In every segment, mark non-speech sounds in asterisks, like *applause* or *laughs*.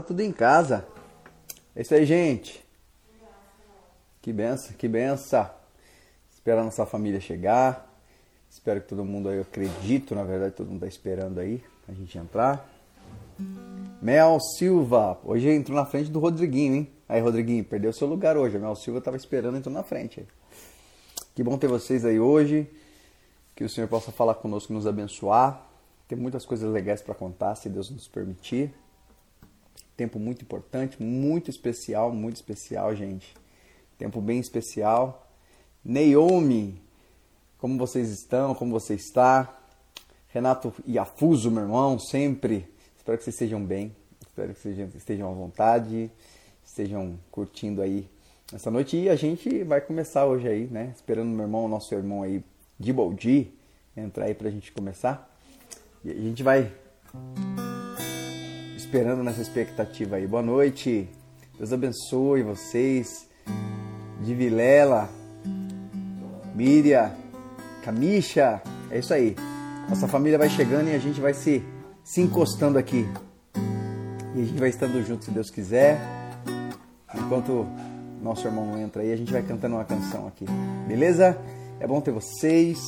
tudo em casa. É isso aí, gente. Que benção, que benção. Esperar nossa família chegar. Espero que todo mundo aí, eu acredito, na verdade, todo mundo tá esperando aí a gente entrar. Mel Silva, hoje entrou na frente do Rodriguinho, hein? Aí, Rodriguinho, perdeu seu lugar hoje. A Mel Silva tava esperando, entrou na frente. Que bom ter vocês aí hoje. Que o Senhor possa falar conosco, nos abençoar. Tem muitas coisas legais para contar, se Deus nos permitir. Tempo muito importante, muito especial, muito especial, gente. Tempo bem especial. Naomi, como vocês estão? Como você está? Renato Iafuso, meu irmão, sempre. Espero que vocês estejam bem. Espero que vocês estejam à vontade, estejam curtindo aí essa noite. E a gente vai começar hoje aí, né? Esperando meu irmão, nosso irmão aí, de Baldi, entrar aí pra gente começar. E a gente vai esperando nessa expectativa aí. Boa noite. Deus abençoe vocês. De Vilela, Miriam, Camicha. É isso aí. Nossa família vai chegando e a gente vai se, se encostando aqui. E a gente vai estando junto se Deus quiser. Enquanto nosso irmão entra aí, a gente vai cantando uma canção aqui. Beleza? É bom ter vocês.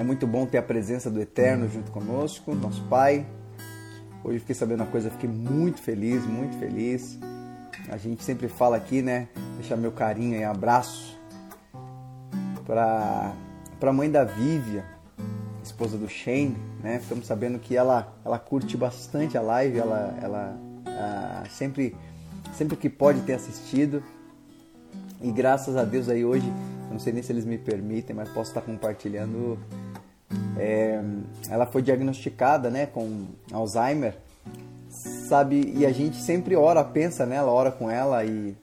É muito bom ter a presença do Eterno junto conosco, nosso Pai. Hoje fiquei sabendo uma coisa, fiquei muito feliz, muito feliz. A gente sempre fala aqui, né? Deixar meu carinho e abraço para a mãe da Vívia, esposa do Shane, né? Ficamos sabendo que ela, ela curte bastante a live, ela, ela sempre, sempre que pode ter assistido. E graças a Deus aí hoje, não sei nem se eles me permitem, mas posso estar compartilhando é, ela foi diagnosticada né, com Alzheimer, sabe? E a gente sempre ora, pensa nela, ora com ela e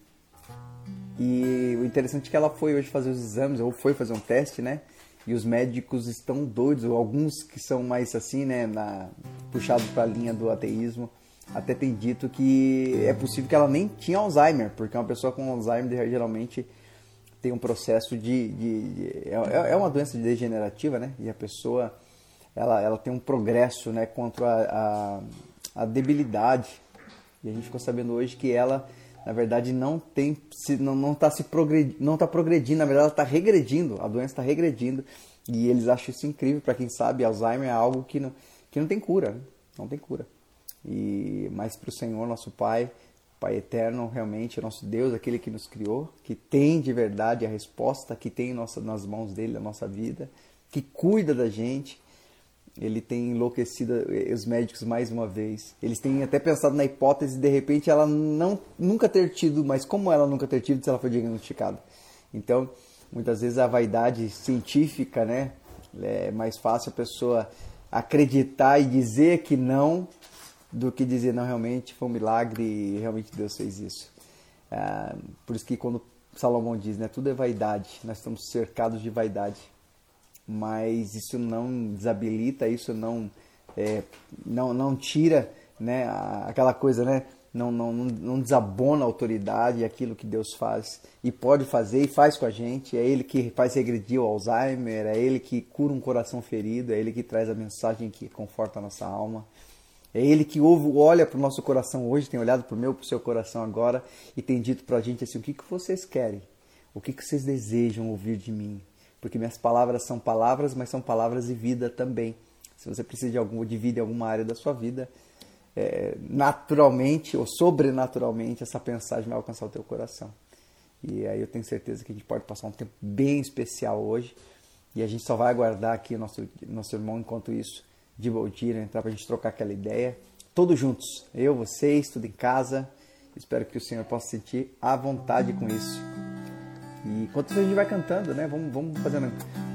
e o interessante é que ela foi hoje fazer os exames ou foi fazer um teste, né? E os médicos estão doidos, ou alguns que são mais assim, né, na, puxados para a linha do ateísmo, até tem dito que é possível que ela nem tinha Alzheimer, porque uma pessoa com Alzheimer geralmente tem um processo de, de, de é, é, uma doença degenerativa, né? E a pessoa ela, ela tem um progresso, né, contra a, a, a debilidade. E a gente ficou sabendo hoje que ela, na verdade, não tem se não não está se progredindo, não tá progredindo, na verdade, ela está regredindo. A doença está regredindo e eles acham isso incrível para quem sabe. Alzheimer é algo que não que não tem cura, né? não tem cura. E mas para o Senhor, nosso Pai, Pai eterno, realmente, nosso Deus, aquele que nos criou, que tem de verdade a resposta, que tem nossa, nas mãos dele a nossa vida, que cuida da gente. Ele tem enlouquecido os médicos mais uma vez. Eles têm até pensado na hipótese de, de repente ela não nunca ter tido, mas como ela nunca ter tido se ela foi diagnosticada? Então, muitas vezes a vaidade científica, né, é mais fácil a pessoa acreditar e dizer que não do que dizer, não, realmente foi um milagre e realmente Deus fez isso. É, por isso que quando Salomão diz, né, tudo é vaidade, nós estamos cercados de vaidade, mas isso não desabilita, isso não, é, não, não tira né, aquela coisa, né, não, não, não desabona a autoridade aquilo que Deus faz e pode fazer e faz com a gente. É Ele que faz regredir o Alzheimer, é Ele que cura um coração ferido, é Ele que traz a mensagem que conforta a nossa alma. É Ele que olha para o nosso coração hoje, tem olhado para o meu, para o seu coração agora e tem dito para a gente assim: o que, que vocês querem? O que, que vocês desejam ouvir de mim? Porque minhas palavras são palavras, mas são palavras de vida também. Se você precisa de, algum, de vida em alguma área da sua vida, é, naturalmente ou sobrenaturalmente essa mensagem vai alcançar o teu coração. E aí eu tenho certeza que a gente pode passar um tempo bem especial hoje. E a gente só vai aguardar aqui nosso, nosso irmão enquanto isso de Baldira, entrar para a gente trocar aquela ideia. Todos juntos, eu, vocês, tudo em casa. Espero que o Senhor possa sentir à vontade com isso. E enquanto a gente vai cantando, né? Vamos, vamos fazendo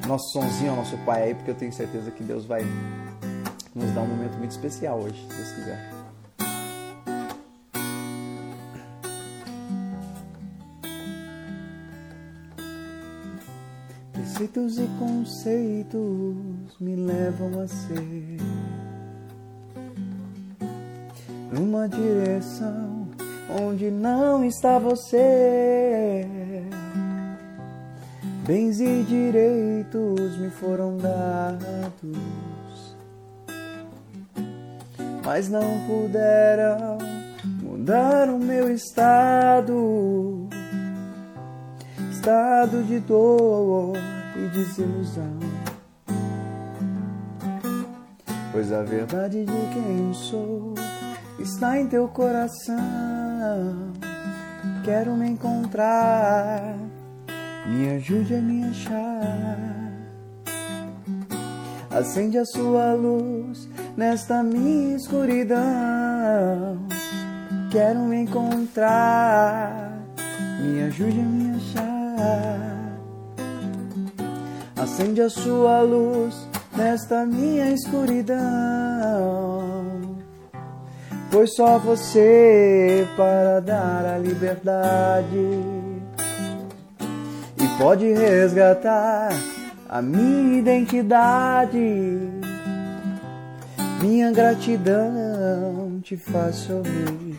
nosso sonzinho ao nosso Pai aí, porque eu tenho certeza que Deus vai nos dar um momento muito especial hoje, se Deus quiser. Preceitos e conceitos me levam a ser numa direção onde não está você. Bens e direitos me foram dados, mas não puderam mudar o meu estado, estado de dor e desilusão. Pois a verdade de quem sou está em teu coração. Quero me encontrar, me ajude a me achar. Acende a sua luz nesta minha escuridão. Quero me encontrar, me ajude a me achar. Acende a sua luz nesta minha escuridão. Pois só você para dar a liberdade e pode resgatar a minha identidade. Minha gratidão te faz sorrir.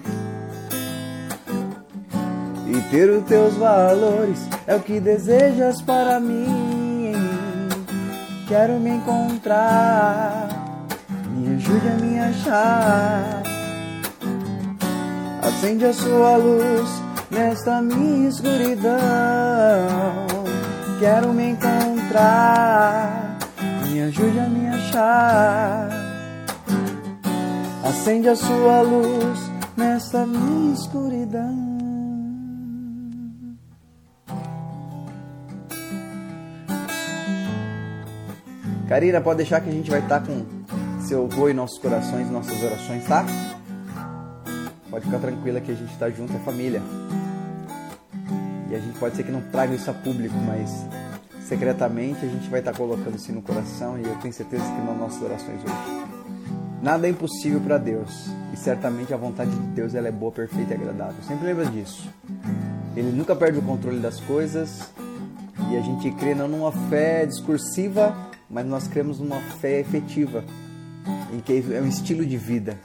E ter os teus valores é o que desejas para mim. Quero me encontrar, me ajude a me achar. Acende a sua luz nesta minha escuridão. Quero me encontrar, me ajude a me achar. Acende a sua luz nesta minha escuridão. Karina, pode deixar que a gente vai estar com seu avô em nossos corações, nossas orações, tá? Pode ficar tranquila que a gente está junto, é família. E a gente pode ser que não traga isso a público, mas secretamente a gente vai estar colocando isso no coração e eu tenho certeza que nas nossas orações hoje. Nada é impossível para Deus e certamente a vontade de Deus ela é boa, perfeita e agradável. Sempre lembra disso. Ele nunca perde o controle das coisas e a gente crê não numa fé discursiva, mas nós cremos numa fé efetiva, em que é um estilo de vida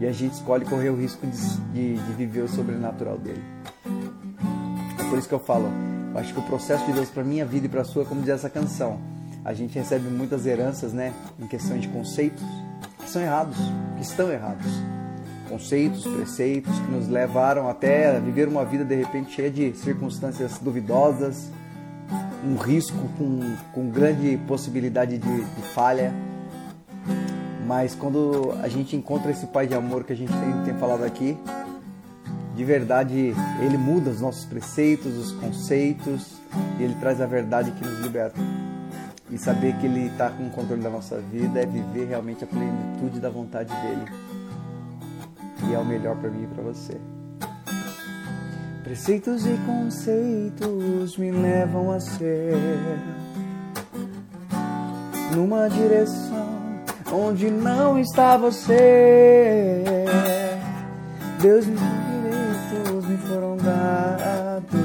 e a gente escolhe correr o risco de, de, de viver o sobrenatural dele. É por isso que eu falo, eu acho que o processo de Deus para minha vida e para a sua, como diz essa canção, a gente recebe muitas heranças, né, em questão de conceitos que são errados, que estão errados. Conceitos, preceitos que nos levaram até viver uma vida de repente cheia de circunstâncias duvidosas, um risco com, com grande possibilidade de, de falha. Mas quando a gente encontra esse Pai de amor que a gente tem, tem falado aqui, de verdade ele muda os nossos preceitos, os conceitos, e ele traz a verdade que nos liberta. E saber que ele está com o controle da nossa vida é viver realmente a plenitude da vontade dele. E é o melhor para mim e para você. Preceitos e conceitos me levam a ser numa direção onde não está você. Deus, meus direitos me foram dados,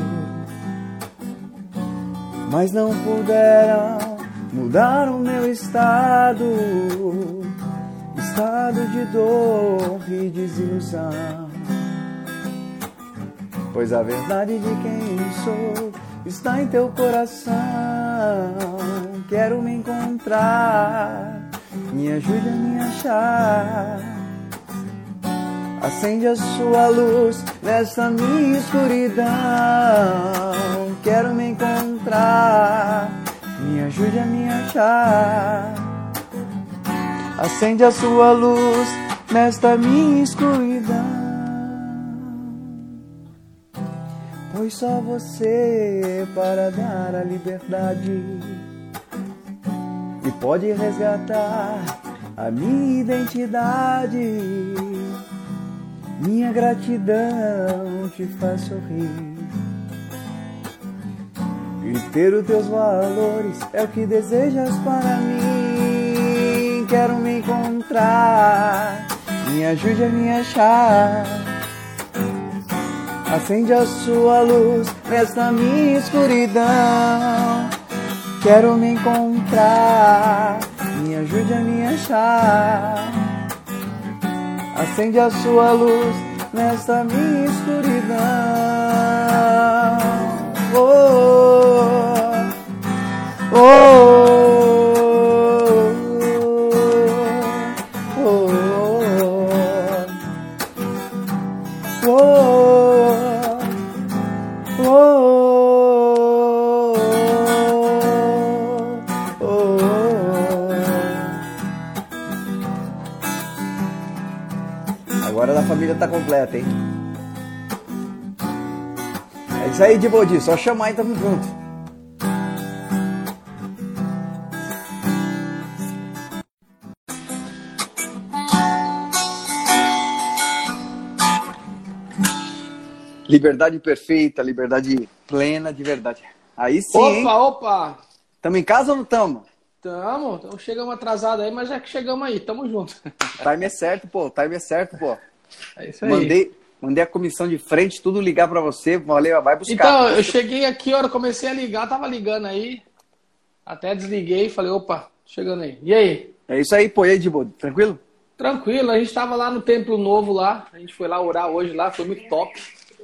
mas não puderam mudar o meu estado, estado de dor e desilusão. Pois a verdade de quem sou está em teu coração. Quero me encontrar, me ajude a me achar. Acende a sua luz nessa minha escuridão. Quero me encontrar, me ajude a me achar. Acende a sua luz nesta minha escuridão. Pois só você para dar a liberdade e pode resgatar a minha identidade. Minha gratidão te faz sorrir. E ter os teus valores é o que desejas para mim. Quero me encontrar, me ajude a me achar. Acende a sua luz nesta minha escuridão. Quero me encontrar, me ajude a me achar. Acende a sua luz nesta minha escuridão. Oh, oh, oh, tá completa, hein? É isso aí, Dibodi. Só chamar e tamo junto. Liberdade perfeita, liberdade plena de verdade. Aí sim. Opa, hein? opa! Tamo em casa ou não tamo? Tamo, chegamos atrasados aí, mas já que chegamos aí, tamo junto. O time é certo, pô. O time é certo, pô. É isso aí. Mandei, mandei a comissão de frente, tudo ligar pra você. Valeu, vai buscar. Então, eu cheguei aqui, a hora comecei a ligar, tava ligando aí. Até desliguei e falei, opa, chegando aí. E aí? É isso aí, pô. E aí, Dibo, tranquilo? Tranquilo, a gente tava lá no Templo Novo lá. A gente foi lá orar hoje lá, foi muito top.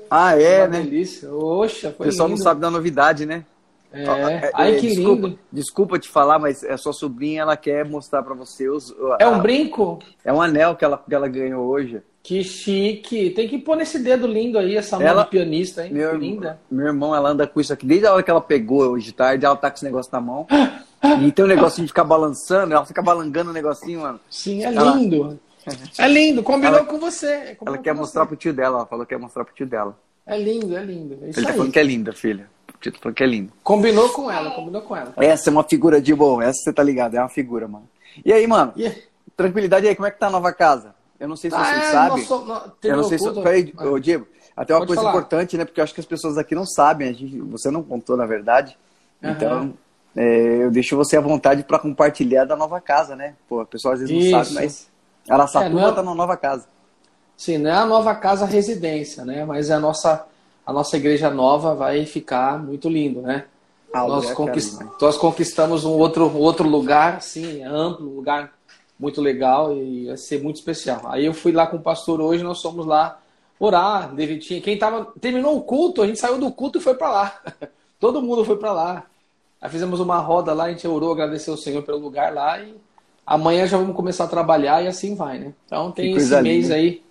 Ah, é, Uma né? delícia. Oxa, O foi pessoal lindo. não sabe da novidade, né? É. Ó, é, Ai, é, que desculpa, lindo. Desculpa te falar, mas a sua sobrinha, ela quer mostrar pra você os... É a- um brinco? É um anel que ela, que ela ganhou hoje. Que chique. Tem que pôr nesse dedo lindo aí, essa mão Ela- de pianista, hein? Meu, linda. meu irmão, ela anda com isso aqui. Desde a hora que ela pegou hoje de tarde, ela tá com esse negócio na mão. *gasps* E tem um negocinho de ficar balançando, ela fica balangando o negocinho, mano. Sim, é Ela- lindo. *laughs* É lindo, combinou Ela- com você. combinou Ela quer com mostrar você. pro tio dela, ela falou que quer mostrar pro tio dela. É lindo, é lindo. É Ele tá aí. falando que é linda, filha. O tio tá falando que é linda. Combinou com ela, combinou com ela. Essa é uma figura de boa, essa você tá ligado, é uma figura, mano. E aí, mano? E Tranquilidade aí, como é que tá a nova casa? Eu não sei se Ah, vocês é, sabem. nós- Eu não sei se. Peraí, Ah, ô, Diego, até uma Pode coisa falar. importante, né? Porque eu acho que as pessoas aqui não sabem, a gente, você não contou, na verdade. Aham. Então, é, eu deixo você à vontade para compartilhar da nova casa, né? Pô, a pessoa às vezes não Isso. sabe, mas Araçatuba É, não é- tá na nova casa. Sim, não é a nova casa residência, né? Mas é a nossa, a nossa igreja nova vai ficar muito lindo, né? Ah, nós, lugar conquist- é né? nós conquistamos um outro, outro lugar, sim, amplo, um lugar muito legal e vai ser muito especial. Aí eu fui lá com o pastor hoje, nós fomos lá orar, David tinha, quem tava, terminou o culto, a gente saiu do culto e foi para lá. *laughs* Todo mundo foi para lá. Aí fizemos uma roda lá, a gente orou, agradeceu o Senhor pelo lugar lá e amanhã já vamos começar a trabalhar e assim vai, né? Então tem esse mês aí,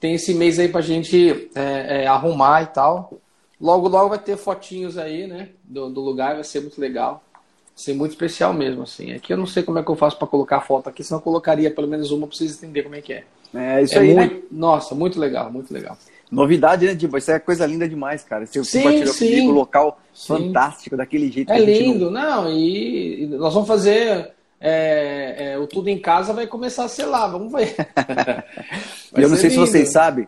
tem esse mês aí pra gente é, é, arrumar e tal. Logo, logo vai ter fotinhos aí, né? Do, do lugar, vai ser muito legal. Ser muito especial mesmo, assim. Aqui eu não sei como é que eu faço pra colocar foto aqui, senão eu colocaria pelo menos uma pra vocês entenderem como é que é. É isso é aí, né? muito, Nossa, muito legal, muito legal. Novidade, né, Dibo? Isso é coisa linda demais, cara. Você Sim, compartilhou sim. comigo, local Sim. fantástico, daquele jeito É que a gente lindo, não, e, e nós vamos fazer é, é, o Tudo em Casa vai começar a ser lá, vamos ver. *laughs* E eu não sei se lindo. vocês sabem,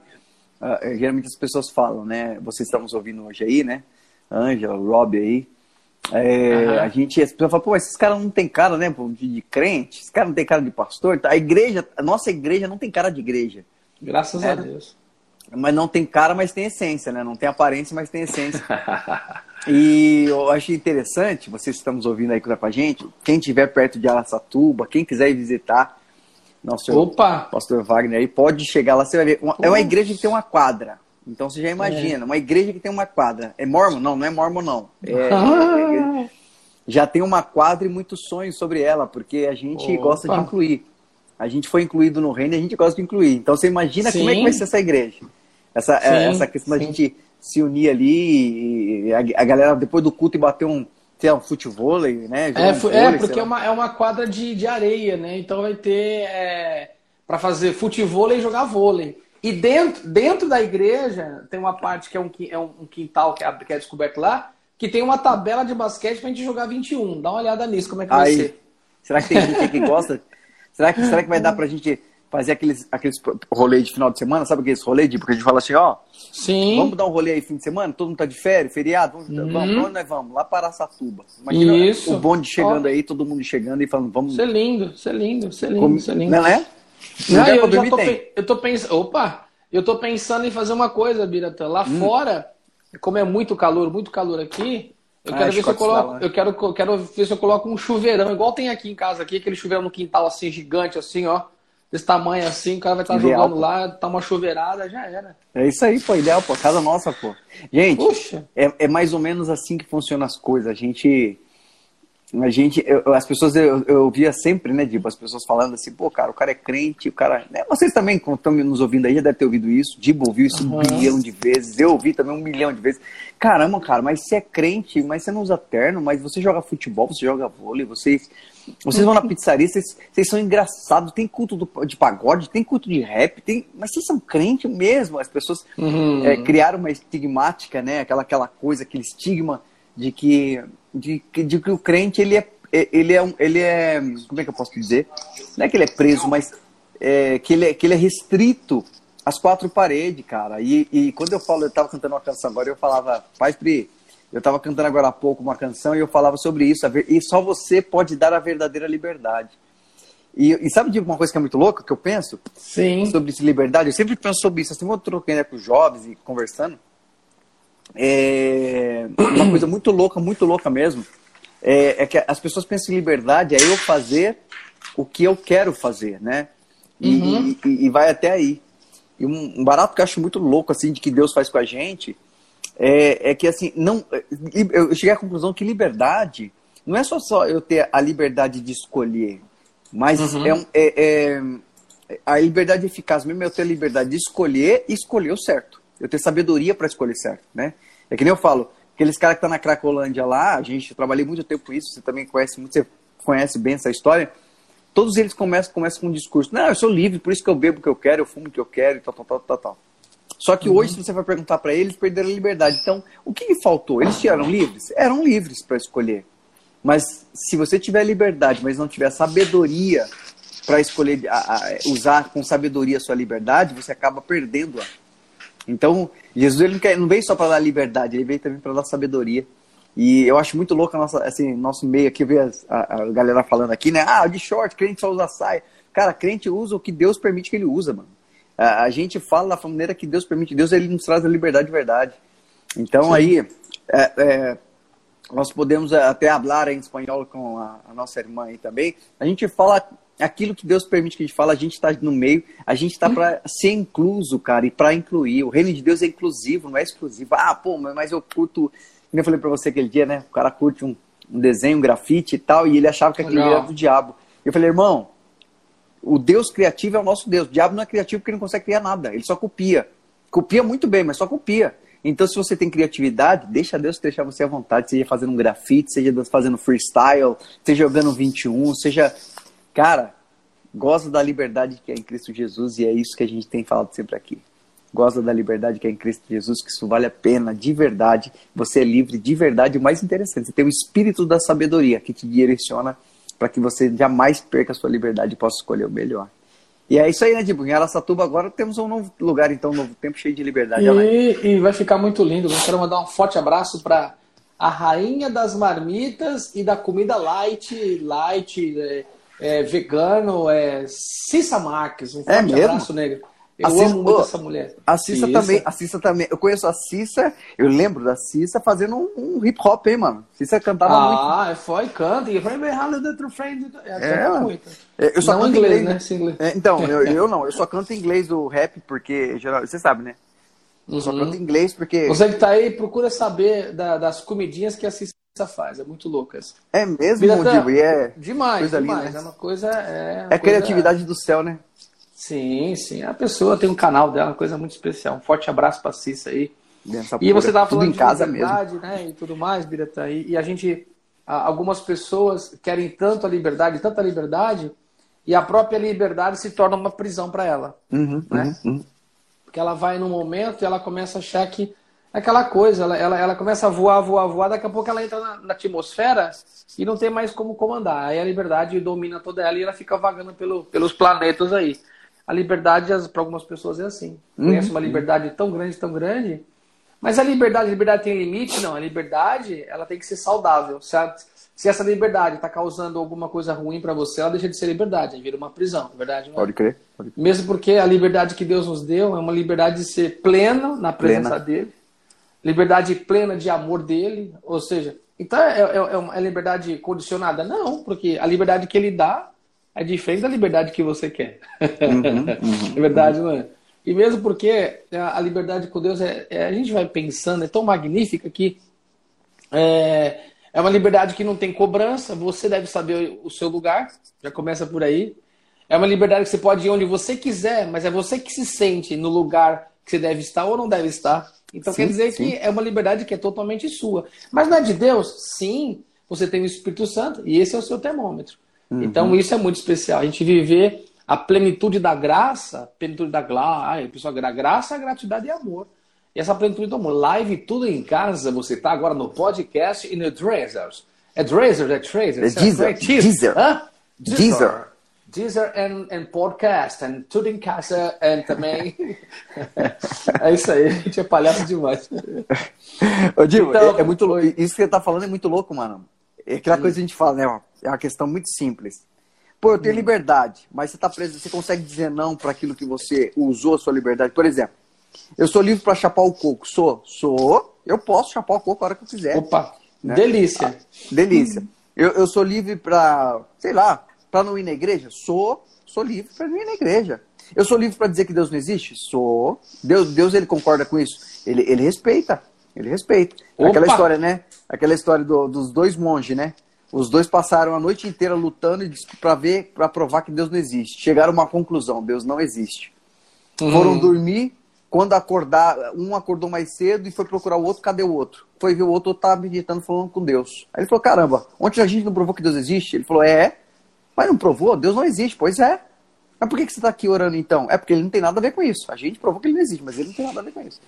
ah, geralmente as pessoas falam, né? Vocês estamos ouvindo hoje aí, né? Ângela, Rob aí. É, Aham. A gente, as pessoas falam, pô, esses caras não tem cara, né, de, de crente, esses caras não tem cara de pastor. A igreja, a nossa igreja não tem cara de igreja. Graças É. a Deus. Mas não tem cara, mas tem essência, né? Não tem aparência, mas tem essência. *laughs* E eu achei interessante, vocês que estamos ouvindo aí com a gente, quem estiver perto de Araçatuba, quem quiser visitar nosso Opa! pastor Wagner aí, pode chegar lá, você vai ver. Uma- é uma igreja que tem uma quadra. Então você já imagina, uma igreja que tem uma quadra. É mormon? Não, não é mormon, não. É- Ah, já tem uma quadra e muitos sonhos sobre ela, porque a gente Opa. gosta de incluir. A gente foi incluído no reino e a gente gosta de incluir. Então você imagina como é que Sim. vai ser essa igreja. Essa, Sim, é, essa questão da sim. gente se unir ali e a, a galera depois do culto e bater um, lá, um futevôlei, né? É, um vôlei, é, porque é uma, é uma quadra de, de areia, né? Então vai ter é, para fazer futevôlei e jogar vôlei. E dentro, dentro da igreja tem uma parte que é um, é um quintal que é, que é descoberto lá, que tem uma tabela de basquete pra gente jogar 21. Dá uma olhada nisso, como é que vai Aí, ser. será que tem gente que gosta? Será que, será que vai dar pra gente fazer aqueles, aqueles rolê de final de semana? Sabe aqueles rolê de porque a gente fala assim, ó, Sim. vamos dar um rolê aí fim de semana? Todo mundo tá de férias, feriado? Vamos, Uhum. vamos, onde nós vamos? Lá para Araçatuba. Imagina Isso. o bonde chegando Ó. aí, todo mundo chegando e falando, vamos... Isso é lindo, isso é lindo, isso é lindo, isso é lindo. Não é? Não, eu, já dormir tô, eu tô pensando. Opa! Eu tô pensando em fazer uma coisa, Biratã. Lá Hum. fora, como é muito calor, muito calor aqui, eu Ah, quero ver se eu coloco. Né? Eu quero, quero ver se eu coloco um chuveirão, igual tem aqui em casa, aqui, aquele chuveirão no quintal assim, gigante, assim, ó. Desse tamanho assim, o cara vai estar Ideal, jogando pô. lá, tá uma chuveirada, já era. É isso aí, pô, ideal, pô, casa nossa, pô. Gente, Puxa! é, é mais ou menos assim que funcionam as coisas. A gente a gente, eu, as pessoas, eu, eu ouvia sempre, né, Dibo, as pessoas falando assim, pô, cara, o cara é crente, o cara. Né, vocês também, quando estão nos ouvindo aí, já devem ter ouvido isso. Dibo ouviu isso uhum. um bilhão de vezes, eu ouvi também um milhão de vezes. Caramba, cara, mas você é crente, mas você não usa terno, mas você joga futebol, você joga vôlei, vocês. Vocês vão na pizzaria, vocês, vocês são engraçados, tem culto do, de pagode, tem culto de rap, tem, mas vocês são crente mesmo. As pessoas uhum. é, criaram uma estigmática, né? Aquela, aquela coisa, aquele estigma de que, de, de que o crente ele é, ele é, ele é. Como é que eu posso dizer? Não é que ele é preso, mas é, que, ele é, que ele é restrito às quatro paredes, cara. E, e quando eu falo, eu estava cantando uma canção agora, eu falava, Pai Pri, eu estava cantando agora há pouco uma canção e eu falava sobre isso. E só você pode dar a verdadeira liberdade. E, e sabe de uma coisa que é muito louca que eu penso? Sim. Sobre liberdade? Eu sempre penso sobre isso. Assim, eu troquei né, com os jovens e conversando. É uma coisa muito louca, muito louca mesmo. É, é, que as pessoas pensam em liberdade, é eu fazer o que eu quero fazer, né? E, uhum. e, e vai até aí. E um, um, barato que eu acho muito louco, assim, de que Deus faz com a gente, é, é que, assim, não, eu cheguei à conclusão que liberdade não é só, só eu ter a liberdade de escolher, mas uhum. é, é, é, a liberdade eficaz mesmo é eu ter a liberdade de escolher e escolher o certo eu ter sabedoria para escolher certo, né? É que nem eu falo, aqueles caras que tá na Cracolândia lá, a gente trabalhei muito tempo com isso, você também conhece muito, você conhece bem essa história. Todos eles começam, começam com um discurso, não, eu sou livre, por isso que eu bebo o que eu quero, eu fumo o que eu quero, e tal, tal, tal, tal, tal. Só que uhum. hoje, se você vai perguntar para eles, perderam a liberdade. Então, o que, que faltou? Eles eram livres? Eram livres para escolher. Mas se você tiver liberdade, mas não tiver sabedoria para escolher, a, a, usar com sabedoria a sua liberdade, você acaba perdendo-a. Então, Jesus ele não, quer, não veio só para dar liberdade, ele veio também para dar sabedoria. E eu acho muito louco a nossa, assim, nosso meio aqui, ver a, a, galera falando aqui, né? Ah, de short, crente só usa saia. Cara, crente usa o que Deus permite que ele usa, mano. A, a gente fala da maneira que Deus permite. Deus, ele nos traz a liberdade de verdade. Então, Sim. aí, é, é, nós podemos até falar em espanhol com a, a nossa irmã aí também. A gente fala aquilo que Deus permite que a gente fala, a gente está no meio, a gente está para *laughs* ser incluso, cara, e para incluir. O reino de Deus é inclusivo, não é exclusivo. Ah, pô, mas eu curto. Como eu falei para você aquele dia, né? O cara curte um, um, desenho, um grafite e tal, e ele achava que aquilo era do diabo. Eu falei, irmão, o Deus criativo é o nosso Deus. O diabo não é criativo porque ele não consegue criar nada, ele só copia. Copia muito bem, mas só copia. Então, se você tem criatividade, deixa Deus deixar você à vontade, seja fazendo um grafite, seja fazendo freestyle, seja jogando 21, seja Cara, gosta da liberdade que é em Cristo Jesus e é isso que a gente tem falado sempre aqui. Gosta da liberdade que é em Cristo Jesus, que isso vale a pena de verdade. Você é livre de verdade. O mais interessante, você tem o espírito da sabedoria que te direciona para que você jamais perca a sua liberdade e possa escolher o melhor. E é isso aí, né, Dibu? Em Aracatuba agora temos um novo lugar, então, um novo tempo cheio de liberdade. E, e vai ficar muito lindo. Eu quero mandar um forte abraço para a rainha das marmitas e da comida light, light, é, é, vegano, é Cissa Marques. Um é forte é abraço, negro. Eu Cissa, amo muito essa mulher. A Cissa, também, a Cissa também. Eu conheço a Cissa, eu lembro da Cissa fazendo um, um hip hop, hein, mano. Cissa cantava ah, muito. Ah, foi, canta. E foi dentro friend. É, muito. Eu só não inglês, inglês, né? inglês. É, então, eu, *laughs* eu não, eu só canto inglês do rap, porque, geral, você sabe, né? Eu só uhum. canto inglês porque. Você que tá aí, procura saber da, das comidinhas que a Cissa faz. É muito louco essa. É mesmo, Divo? E é demais, coisa demais. Linda, né? É uma coisa. É, uma é criatividade do céu, né? Sim, sim. A pessoa tem um canal dela, uma coisa muito especial. Um forte abraço pra Cissa aí. e você tava falando em casa de liberdade, mesmo. né? E tudo mais, Birata. E, e a gente. Algumas pessoas querem tanto a liberdade, tanta liberdade, e a própria liberdade se torna uma prisão para ela. Uhum, né? Uhum, uhum. Porque ela vai num momento e ela começa a achar que aquela coisa, ela, ela, ela começa a voar, voar, voar, daqui a pouco ela entra na, na, atmosfera e não tem mais como comandar. Aí a liberdade domina toda ela e ela fica vagando pelo, pelos planetas aí. A liberdade, para algumas pessoas, é assim. Uhum. Conhece uma liberdade tão grande, tão grande. Mas a liberdade, a liberdade tem limite? Não, a liberdade ela tem que ser saudável. Certo? Se essa liberdade está causando alguma coisa ruim para você, ela deixa de ser liberdade, vira uma prisão, é verdade? É? Pode, crer, pode crer. Mesmo porque a liberdade que Deus nos deu é uma liberdade de ser pleno na presença plena. dele liberdade plena de amor dele, ou seja, então é, é, é uma é liberdade condicionada? Não, porque a liberdade que ele dá é diferente da liberdade que você quer. Uhum, *laughs* uhum, é verdade, uhum. não é? E mesmo porque a liberdade com Deus, é, é, a gente vai pensando, é tão magnífica que é, É uma liberdade que não tem cobrança, você deve saber o seu lugar, já começa por aí. É uma liberdade que você pode ir onde você quiser, mas é você que se sente no lugar que você deve estar ou não deve estar. Então sim, quer dizer sim. que é uma liberdade que é totalmente sua. Mas não é de Deus? Sim, você tem o Espírito Santo e esse é o seu termômetro. Uhum. Então isso é muito especial. A gente viver a plenitude da graça, plenitude da glória, pessoal, da graça, gratidão e amor. E essa plenitude do amor. Live tudo em casa, você está agora no podcast e no Drazers. É Drazers, é Trazer? É Deezer. Deezer. Hã? Deezer. Deezer and, and podcast, and tudo em casa, e também. *laughs* é isso aí, a gente é palhaço demais. Ô, Divo, então, é, é, muito louco. Isso que você tá falando é muito louco, mano. É aquela hum. coisa que a gente fala, né? É uma questão muito simples. Pô, eu tenho hum. liberdade, mas você tá preso, você consegue dizer não para aquilo que você usou a sua liberdade. Por exemplo, eu sou livre para chapar o coco. Sou, sou. Eu posso chapar o coco a hora que eu quiser. Opa, né? delícia. Ah, delícia. Eu, eu sou livre para, sei lá, para não ir na igreja? Sou, sou livre para não ir na igreja. Eu sou livre para dizer que Deus não existe? Sou. Deus, Deus ele concorda com isso? Ele, ele respeita. Ele respeita. Opa! Aquela história, né? Aquela história do, dos dois monges, né? Os dois passaram a noite inteira lutando para ver, para provar que Deus não existe. Chegaram a uma conclusão: Deus não existe. Uhum. Foram dormir. Quando acordar, um acordou mais cedo e foi procurar o outro. Cadê o outro? Foi ver o outro estava meditando, falando com Deus. Aí ele falou: Caramba, ontem a gente não provou que Deus existe? Ele falou: É. Mas não provou? Deus não existe. Pois é. Mas por que, que você está aqui orando então? É porque ele não tem nada a ver com isso. A gente provou que ele não existe, mas ele não tem nada a ver com isso.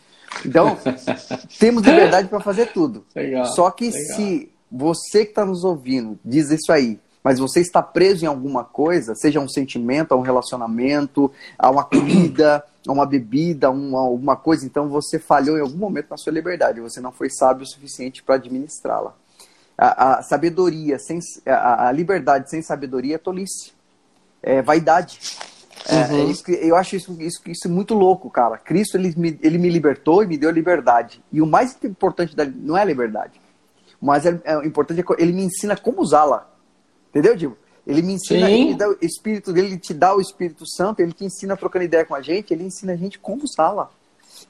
Então, *laughs* temos liberdade para fazer tudo. Legal, Só que legal. se você que está nos ouvindo diz isso aí, mas você está preso em alguma coisa, seja um sentimento, a um relacionamento, a uma comida, a uma bebida, a uma, alguma coisa, então você falhou em algum momento na sua liberdade. Você não foi sábio o suficiente para administrá-la a, a sabedoria sem a, a, liberdade sem sabedoria é tolice, é vaidade. É, é uhum. É, isso que, eu acho isso, isso, isso muito louco, cara. Cristo ele me, ele me libertou e me deu liberdade. E o mais importante da, não é a liberdade. O mais é, é, importante é que ele me ensina como usá-la. Entendeu, Diego? Ele me ensina, ele me dá o Espírito dele, ele te dá o Espírito Santo, ele te ensina trocando ideia com a gente, ele ensina a gente como usá-la.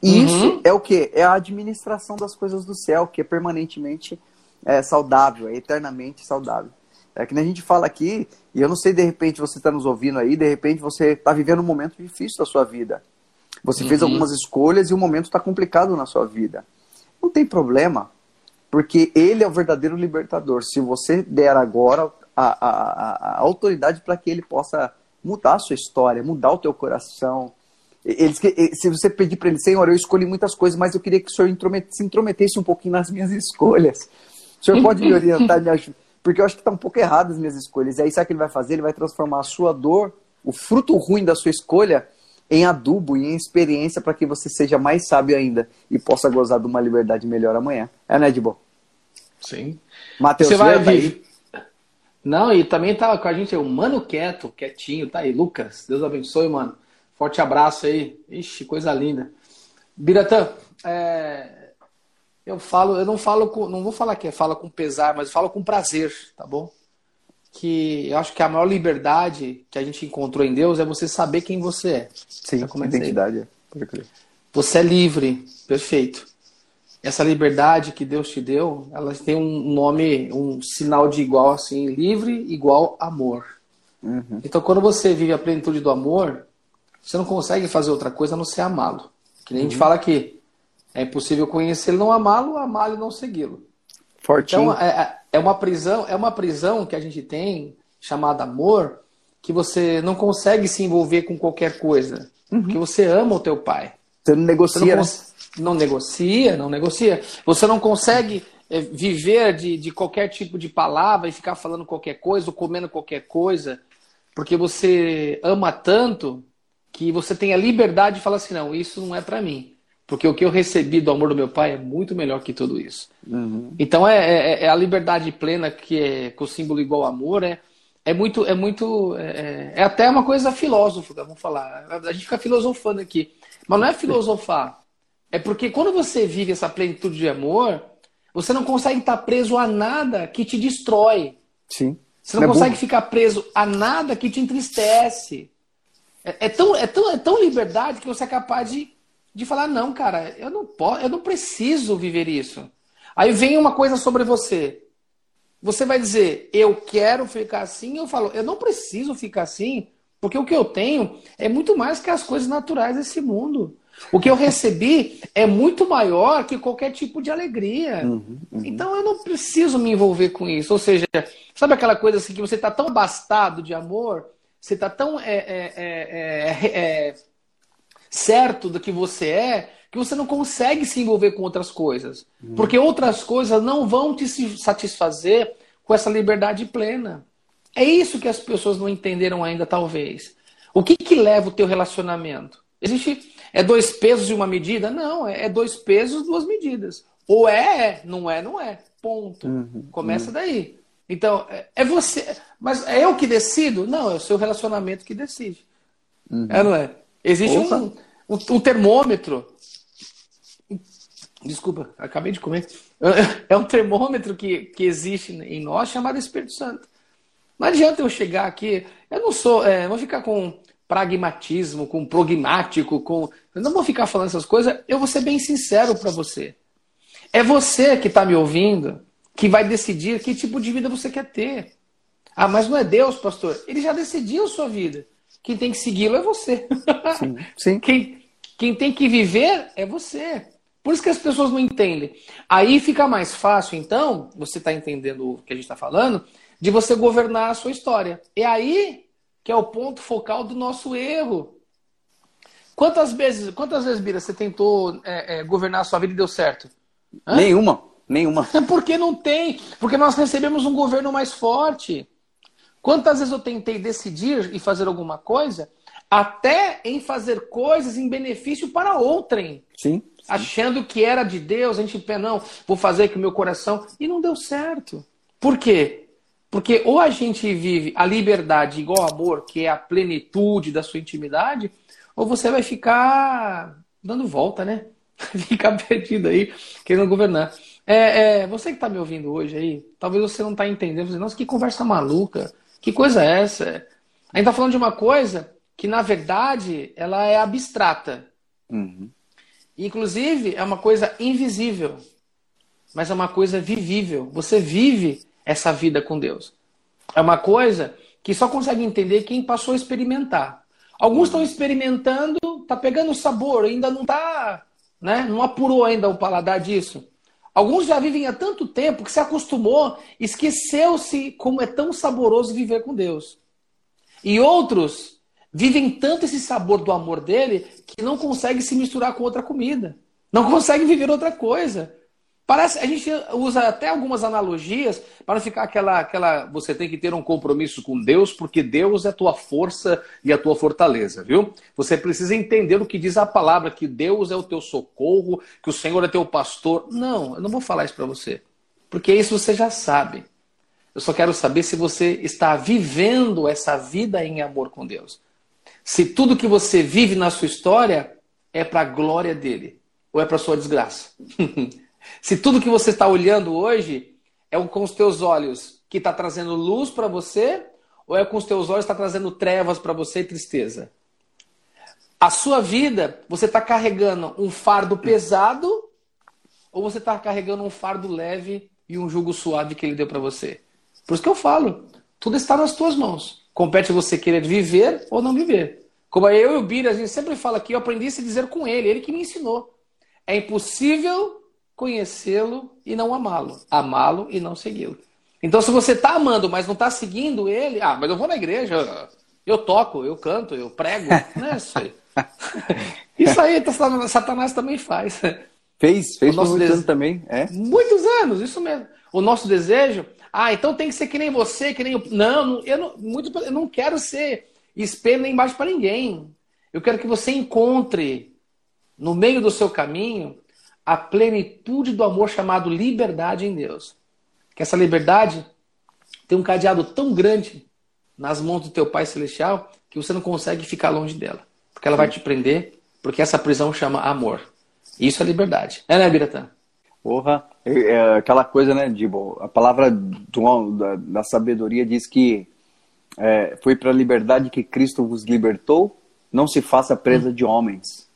E uhum. isso é o que? É a administração das coisas do céu, que é permanentemente é, saudável, é eternamente saudável. É que a gente fala aqui, e eu não sei, de repente você está nos ouvindo aí, de repente você está vivendo um momento difícil da sua vida. Você uhum. fez algumas escolhas e o momento está complicado na sua vida. Não tem problema, porque ele é o verdadeiro libertador. Se você der agora a, a, a, a autoridade para que ele possa mudar a sua história, mudar o teu coração. Ele, se você pedir para ele, Senhor, eu escolhi muitas coisas, mas eu queria que o Senhor se intrometesse um pouquinho nas minhas *laughs* escolhas. O senhor pode me *laughs* orientar, me ajudar? Porque eu acho que está um pouco errado as minhas escolhas. E aí, sabe o que ele vai fazer? Ele vai transformar a sua dor, o fruto ruim da sua escolha, em adubo e em experiência para que você seja mais sábio ainda e possa gozar de uma liberdade melhor amanhã. É, né, Edbo? Sim. Matheus, você vai tá aí? Não, e também tá com a gente o Mano Quieto, quietinho, tá aí. Lucas, Deus abençoe, mano. Forte abraço aí. Ixi, coisa linda. Biratã, é, eu falo, eu não falo com, não vou falar que é fala com pesar, mas falo com prazer, tá bom? Que eu acho que a maior liberdade que a gente encontrou em Deus é você saber quem você é. Sim, a identidade. É. Você é livre, perfeito. Essa liberdade que Deus te deu, ela tem um nome, um sinal de igual assim, livre igual amor. Uhum. Então, quando você vive a plenitude do amor, você não consegue fazer outra coisa a não ser amá-lo. Que nem uhum. a gente uhum. fala aqui, é impossível conhecê-lo, não amá-lo, amá-lo e não segui-lo. Fortinho. Então, é, é, é, uma prisão, é uma prisão que a gente tem, chamada amor, que você não consegue se envolver com qualquer coisa. Uhum. Porque você ama o teu pai. Você não negocia, você não, né? não negocia, não negocia. Você não consegue é, viver de, de qualquer tipo de palavra e ficar falando qualquer coisa ou comendo qualquer coisa, porque você ama tanto que você tem a liberdade de falar assim, não, isso não é para mim. Porque o que eu recebi do amor do meu pai é muito melhor que tudo isso. Uhum. Então é, é, é, a liberdade plena que é com o símbolo igual amor é, é muito é muito é, é, até uma coisa filósofa, vamos falar. A gente fica filosofando aqui, mas não é filosofar. É porque quando você vive essa plenitude de amor, você não consegue estar preso a nada que te destrói. Sim. Você não, não é consegue ficar preso a nada que te entristece. É, é, tão, é, tão, é tão liberdade que você é capaz de de falar não, cara, eu não posso, eu não preciso viver isso. Aí vem uma coisa sobre você. você vai dizer, eu quero ficar assim, eu falo, eu não preciso ficar assim, porque o que eu tenho é muito mais que as coisas naturais desse mundo. O que eu recebi é muito maior que qualquer tipo de alegria. Uhum, uhum. Então eu não preciso me envolver com isso. Ou seja, sabe aquela coisa assim que você está tão abastado de amor, você está tão é, é, é, é, certo do que você é, que você não consegue se envolver com outras coisas. Uhum. Porque outras coisas não vão te satisfazer com essa liberdade plena. É isso que as pessoas não entenderam ainda, talvez. O que, que leva o teu relacionamento? Existe é dois pesos e uma medida? Não, é, é dois pesos, duas medidas. Ou é, é, não é, não é. Ponto. Uhum, Começa uhum. daí. Então, é, é, você. Mas é eu que decido? Não, é o seu relacionamento que decide. Uhum. É, não é? Existe um, um, um, termômetro. Desculpa, acabei de comer. É um termômetro que, que existe em nós chamado Espírito Santo. Não adianta eu chegar aqui. Eu não sou. É, vou ficar com pragmatismo, com pragmático, com. Eu não vou ficar falando essas coisas, eu vou ser bem sincero para você. É você que está me ouvindo que vai decidir que tipo de vida você quer ter. Ah, mas não é Deus, pastor. Ele já decidiu a sua vida. Quem tem que segui-lo é você. Sim, sim. *laughs* Quem, quem tem que viver é você. Por isso que as pessoas não entendem. Aí fica mais fácil, então, você está entendendo o que a gente está falando, de você governar a sua história. É aí que é o ponto focal do nosso erro. Quantas vezes, quantas vezes, Bira, você tentou é, é, governar a sua vida e deu certo? Hã? Nenhuma, nenhuma. *laughs* Porque não tem, porque nós recebemos um governo mais forte. Quantas vezes eu tentei decidir e fazer alguma coisa, até em fazer coisas em benefício para outrem. Sim, sim. Achando que era de Deus, a gente, não, vou fazer com o meu coração. E não deu certo. Por quê? Porque ou a gente vive a liberdade igual ao amor, que é a plenitude da sua intimidade, ou você vai ficar dando volta, né? *laughs* ficar perdido aí, querendo governar. É, é você que está me ouvindo hoje aí, talvez você não está entendendo. Você, Nossa, que conversa maluca. Que coisa é essa? A gente está falando de uma coisa que, na verdade, ela é abstrata. Uhum. Inclusive, é uma coisa invisível. Mas é uma coisa vivível. Você vive essa vida com Deus. É uma coisa que só consegue entender quem passou a experimentar. Alguns estão experimentando, tá pegando sabor, ainda não tá, né? Não apurou ainda o paladar disso. Alguns já vivem há tanto tempo que se acostumou, esqueceu-se como é tão saboroso viver com Deus. E outros vivem tanto esse sabor do amor dele que não conseguem se misturar com outra comida. Não conseguem viver outra coisa. Parece, a gente usa até algumas analogias para não ficar aquela, aquela. Você tem que ter um compromisso com Deus, porque Deus é a tua força e a tua fortaleza, viu? Você precisa entender o que diz a palavra, que Deus é o teu socorro, que o Senhor é teu pastor. Não, eu não vou falar isso para você, porque isso você já sabe. Eu só quero saber se você está vivendo essa vida em amor com Deus. Se tudo que você vive na sua história é para a glória dele ou é para sua desgraça. *laughs* Se tudo que você está olhando hoje é com os teus olhos que está trazendo luz para você, ou é com os teus olhos que está trazendo trevas para você e tristeza? A sua vida, você está carregando um fardo pesado, ou você está carregando um fardo leve e um jugo suave que ele deu para você? Por isso que eu falo, tudo está nas tuas mãos. Compete você querer viver ou não viver. Como eu e o Bira, a gente sempre fala aqui, eu aprendi a se dizer com ele, ele que me ensinou. É impossível conhecê-lo e não amá-lo, amá-lo e não segui-lo. Então, se você está amando, mas não está seguindo ele, ah, mas eu vou na igreja, eu toco, eu canto, eu prego, não é isso aí. *laughs* Isso aí Satanás também faz. Fez, fez por muitos anos também, é? Muitos anos, isso mesmo. O nosso desejo, ah, então tem que ser que nem você, que nem eu. Não, eu não, muito, eu não quero ser espelho nem embaixo para ninguém. Eu quero que você encontre no meio do seu caminho a plenitude do amor chamado liberdade em Deus. Que essa liberdade tem um cadeado tão grande nas mãos do teu Pai Celestial que você não consegue ficar longe dela. Porque ela vai te prender, porque essa prisão chama amor. Isso é liberdade. É, né, Biratã? Porra, é, é aquela coisa, né, Dibo? A palavra do, da, da, sabedoria diz que é, foi para a liberdade que Cristo vos libertou, não se faça presa hum. de homens.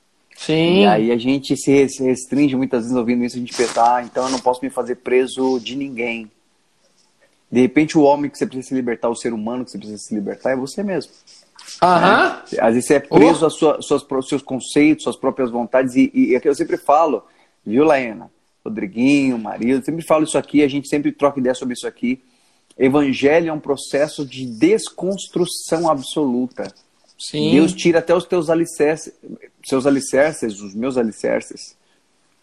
Sim. E aí a gente se restringe muitas vezes ouvindo isso, a gente pensa, ah, então eu não posso me fazer preso de ninguém. De repente, o homem que você precisa se libertar, o ser humano que você precisa se libertar, é você mesmo. Aham. É. Às vezes você é preso oh. aos sua, suas, seus conceitos, suas próprias vontades, e, e é que eu sempre falo, viu, Laena? Rodriguinho, marido, eu sempre falo isso aqui, a gente sempre troca ideia sobre isso aqui. Evangelho é um processo de desconstrução absoluta. Sim. Deus tira até os teus alicerces, seus alicerces, os meus alicerces.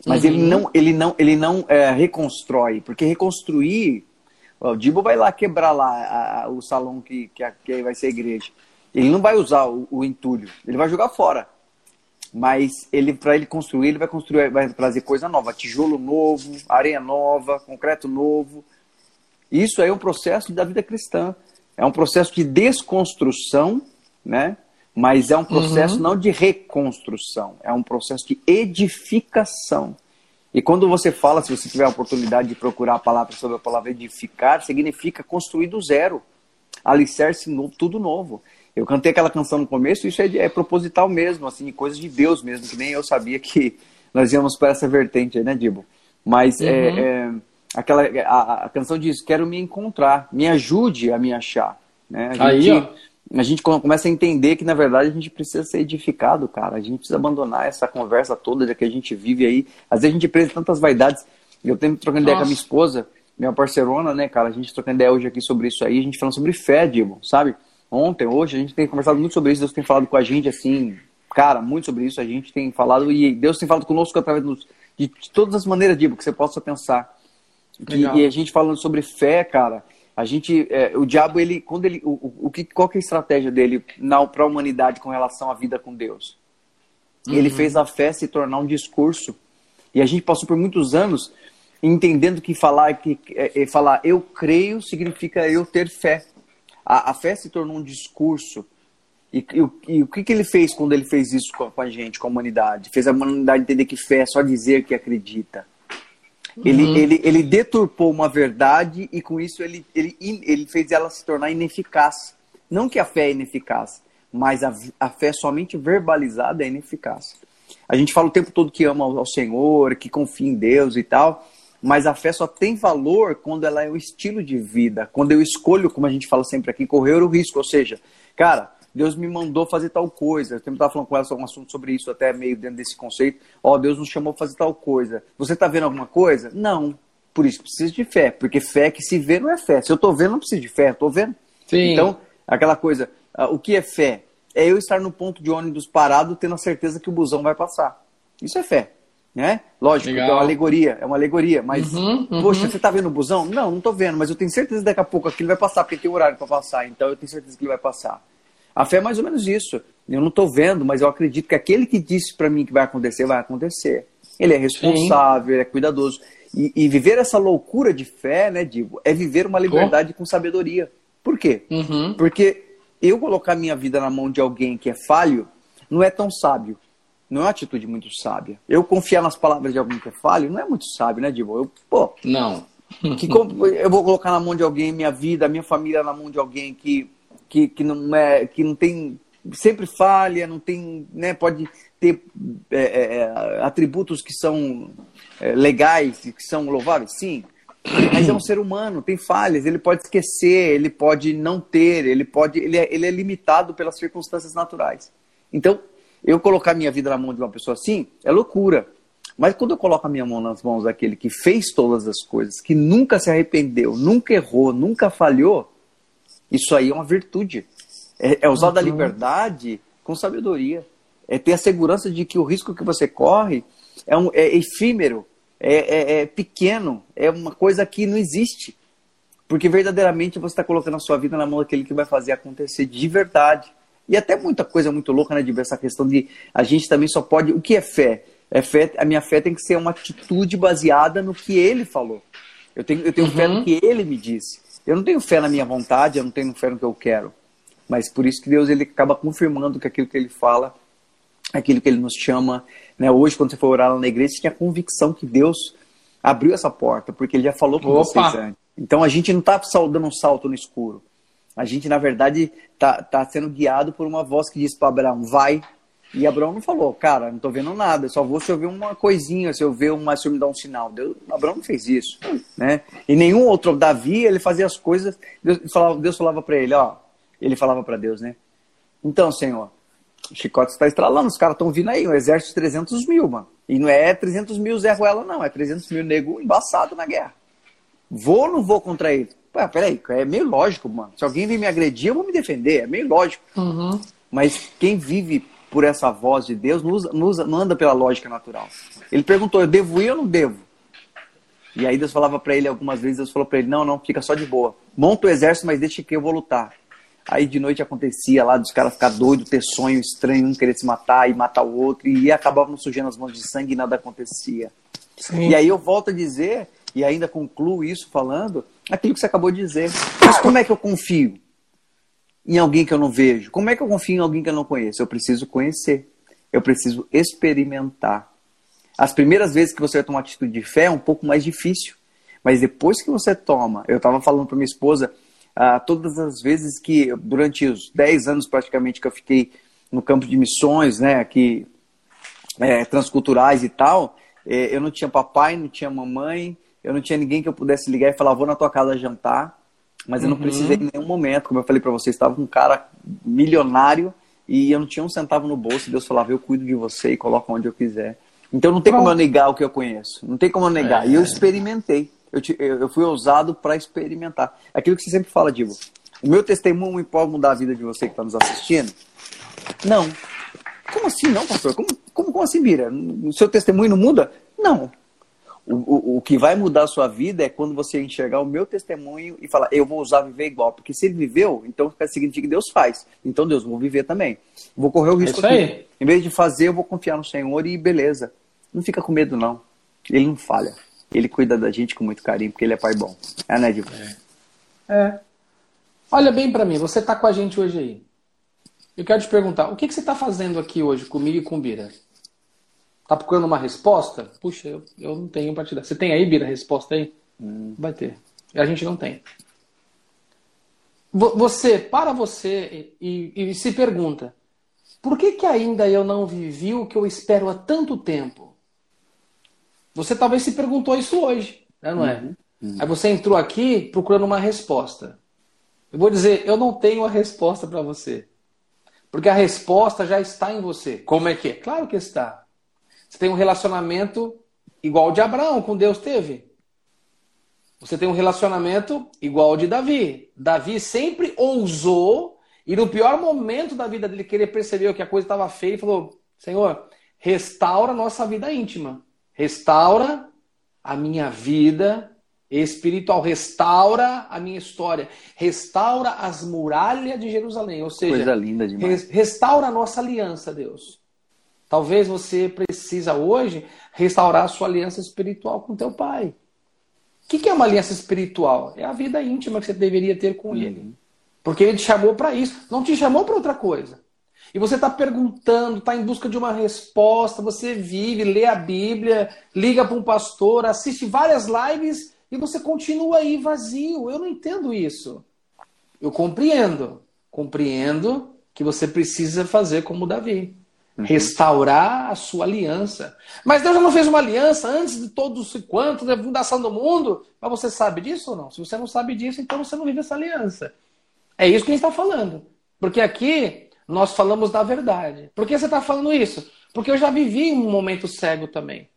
Mas uhum. ele não, ele não, ele não é, reconstrói, porque reconstruir, ó, o Dibo vai lá quebrar lá a, a, o salão que, que, que, vai ser a igreja. Ele não vai usar o, o entulho, ele vai jogar fora. Mas ele, para ele construir, ele vai construir, vai trazer coisa nova, tijolo novo, areia nova, concreto novo. Isso aí é um processo da vida cristã. É um processo de desconstrução, né? Mas é um processo uhum. não de reconstrução, é um processo de edificação. E quando você fala, se você tiver a oportunidade de procurar a palavra sobre a palavra edificar, significa construir do zero, alicerce novo, tudo novo. Eu cantei aquela canção no começo, isso é, é proposital mesmo, assim, coisas de Deus mesmo, que nem eu sabia que nós íamos para essa vertente, né, Dibo? Mas é, uhum. é, é, aquela, a, a, canção diz: Quero me encontrar, me ajude a me achar. Né? A Aí, ó a gente começa a entender que, na verdade, a gente precisa ser edificado, cara. A gente precisa abandonar essa conversa toda de que a gente vive aí. Às vezes a gente presa tantas vaidades. Eu tenho trocando ideia com a minha esposa, minha parceirona, né, cara? A gente trocando ideia hoje aqui sobre isso aí, a gente falando sobre fé, Diego, sabe? Ontem, hoje, a gente tem conversado muito sobre isso, Deus tem falado com a gente, assim, cara, muito sobre isso, a gente tem falado, e Deus tem falado conosco através dos, de, de todas as maneiras, Diego, que você possa pensar. Que, e a gente falando sobre fé, cara, a gente, é, o diabo, ele, quando ele, o, o, que, qual que é a estratégia dele para a humanidade com relação à vida com Deus? Uhum. Ele fez a fé se tornar um discurso. E a gente passou por muitos anos entendendo que falar que é, é, falar eu creio significa eu ter fé. A, a fé se tornou um discurso. E, e, e, o que, que ele fez quando ele fez isso com, com a gente, com a humanidade? Fez a humanidade entender que fé é só dizer que acredita. Ele, uhum. ele, ele deturpou uma verdade e com isso ele, ele, ele fez ela se tornar ineficaz. Não que a fé é ineficaz, mas a, a fé somente verbalizada é ineficaz. A gente fala o tempo todo que ama ao Senhor, que confia em Deus e tal, mas a fé só tem valor quando ela é o estilo de vida, quando eu escolho, como a gente fala sempre aqui, correr o risco. Ou seja, cara, Deus me mandou fazer tal coisa. Eu estava falando com ela sobre um assunto sobre isso, até meio dentro desse conceito. Ó, oh, Deus nos chamou para fazer tal coisa. Você está vendo alguma coisa? Não. Por isso precisa de fé, porque fé que se vê não é fé. Se eu estou vendo, não preciso de fé, estou vendo. Sim. Então, aquela coisa, uh, o que é fé? É eu estar no ponto de ônibus parado, tendo a certeza que o busão vai passar. Isso é fé. Né? Lógico, é uma alegoria, é uma alegoria, mas, uhum, uhum. poxa, você está vendo o busão? Não, não estou vendo, mas eu tenho certeza que daqui a pouco aquilo vai passar, porque tem horário para passar, então eu tenho certeza que ele vai passar. A fé é mais ou menos isso. Eu não estou vendo, mas eu acredito que aquele que disse para mim que vai acontecer, vai acontecer. Ele é responsável, Sim. ele é cuidadoso. E, e, viver essa loucura de fé, né, Digo, é viver uma liberdade oh. com sabedoria. Por quê? Uhum. Porque eu colocar minha vida na mão de alguém que é falho não é tão sábio. Não é uma atitude muito sábia. Eu confiar nas palavras de alguém que é falho não é muito sábio, né, Digo? Eu, pô, não. que, eu vou colocar na mão de alguém minha vida, minha família na mão de alguém que que, que, não, é, que não tem. sempre falha, não tem. Né, pode ter é, é, é atributos que são é, legais e que são louváveis? Sim. Mas é um ser humano, tem falhas, ele pode esquecer, ele pode não ter, ele pode. Ele é, ele é limitado pelas circunstâncias naturais. Então, eu colocar minha vida na mão de uma pessoa assim é loucura. Mas quando eu coloco a minha mão nas mãos daquele que fez todas as coisas, que nunca se arrependeu, nunca errou, nunca falhou, isso aí é uma virtude. É, é usar uhum. da liberdade com sabedoria. É ter a segurança de que o risco que você corre é, um, é efímero, é, é, é pequeno, é uma coisa que não existe. Porque verdadeiramente você está colocando a sua vida na mão daquele que vai fazer acontecer de verdade. E até muita coisa muito louca, né, de essa questão de a gente também só pode. O que é fé? É fé, a minha fé tem que ser uma atitude baseada no que ele falou. Eu tenho, eu tenho uhum. fé no uhum. que ele me disse. Eu não tenho fé na minha vontade, eu não tenho fé no que eu quero. Mas por isso que Deus ele acaba confirmando que aquilo que ele fala, aquilo que ele nos chama. Né? Hoje, quando você for orar lá na igreja, você tinha a convicção que Deus abriu essa porta, porque ele já falou com Opa. vocês antes. Então a gente não está dando um salto no escuro. A gente, na verdade, está tá sendo guiado por uma voz que diz para Abraão: vai, E Abraão não falou, cara, não tô vendo nada, só vou se eu ver uma coisinha, se eu ver uma, se eu me dar um sinal. Deus, Abraão não fez isso, né? E nenhum outro, Davi, ele fazia as coisas, Deus falava, Deus falava para ele, ó, ele falava para Deus, né? Então, Senhor, o chicote está estralando, os caras estão vindo aí, um exército de 300 mil, mano. E não é 300 mil Zé Ruela, não, é 300 mil nego embaçado na guerra. Vou ou não vou contra ele? Pô, peraí, é meio lógico, mano. Se alguém vir me agredir, eu vou me defender, é meio lógico. Uhum. Mas quem vive por essa voz de Deus não, usa, não, usa, não anda pela lógica natural. Ele perguntou: eu devo ir ou não devo? E aí Deus falava para ele algumas vezes, Deus falou para ele: não, não, fica só de boa. Monta o exército, mas deixa que eu vou lutar. Aí de noite acontecia lá dos caras ficar doidos, ter sonho estranho, um querer se matar e matar o outro, e acabavam sujando as mãos de sangue e nada acontecia. Sim. E aí eu volto a dizer, e ainda concluo isso falando, aquilo que você acabou de dizer. Mas como é que eu confio? Em alguém que eu não vejo? Como é que eu confio em alguém que eu não conheço? Eu preciso conhecer. Eu preciso experimentar. As primeiras vezes que você vai tomar atitude de fé é um pouco mais difícil. Mas depois que você toma, eu estava falando para minha esposa, ah, todas as vezes que, durante os 10 anos praticamente que eu fiquei no campo de missões, né, aqui, é, transculturais e tal, é, eu não tinha papai, não tinha mamãe, eu não tinha ninguém que eu pudesse ligar e falar, vou na tua casa jantar. Mas eu não uhum. precisei em nenhum momento, como eu falei para você, estava com um cara milionário e eu não tinha um centavo no bolso. E Deus falava, eu cuido de você e coloco onde eu quiser. Então não tem como eu negar o que eu conheço. Não tem como eu negar. É. E eu experimentei. Eu, eu fui ousado para experimentar. Aquilo que você sempre fala, Divo. O meu testemunho pode mudar a vida de você que está nos assistindo? Não. Como assim não, pastor? Como, como, como assim, Bira? O seu testemunho não muda? Não. O, o, o, que vai mudar a sua vida é quando você enxergar o meu testemunho e falar, eu vou usar viver igual. Porque se ele viveu, então significa que Deus faz. Então, Deus, vou viver também. Vou correr o é risco. É aqui. Em vez de fazer, eu vou confiar no Senhor e beleza. Não fica com medo, não. Ele não falha. Ele cuida da gente com muito carinho, porque ele é pai bom. É, né, Divo? É. é. Olha bem para mim, você está com a gente hoje aí. Eu quero te perguntar, o que, que você está fazendo aqui hoje comigo e com o Bira? Tá procurando uma resposta? Puxa, eu, eu não tenho para te dar. Você tem aí, Bira, a resposta aí? Hum. Vai ter. A gente não tem. Você, para você e, e, se pergunta, por que, que ainda eu não vivi o que eu espero há tanto tempo? Você talvez se perguntou isso hoje, né, não é? Uhum. Uhum. Aí você entrou aqui procurando uma resposta. Eu vou dizer, eu não tenho a resposta para você. Porque a resposta já está em você. Como é que é? Claro que está. Você tem um relacionamento igual ao de Abraão com Deus teve. Você tem um relacionamento igual ao de Davi. Davi sempre ousou e no pior momento da vida dele querer perceber que a coisa estava feia e falou: Senhor, restaura a nossa vida íntima. Restaura a minha vida espiritual. Restaura a minha história. Restaura as muralhas de Jerusalém. Ou seja, coisa linda demais. restaura a nossa aliança, Deus. Talvez você precisa hoje restaurar a sua aliança espiritual com teu pai. O que é uma aliança espiritual? É a vida íntima que você deveria ter com uhum. ele. Porque ele te chamou para isso, não te chamou para outra coisa. E você está perguntando, está em busca de uma resposta, você vive, lê a Bíblia, liga para um pastor, assiste várias lives e você continua aí vazio. Eu não entendo isso. Eu compreendo. Compreendo que você precisa fazer como Davi. Uhum. Restaurar a sua aliança. Mas Deus já não fez uma aliança antes de todos quanto, da fundação do mundo. Mas você sabe disso ou não? Se você não sabe disso, então você não vive essa aliança. É isso que a gente está falando. Porque aqui nós falamos da verdade. Por que você está falando isso? Porque eu já vivi um momento cego também.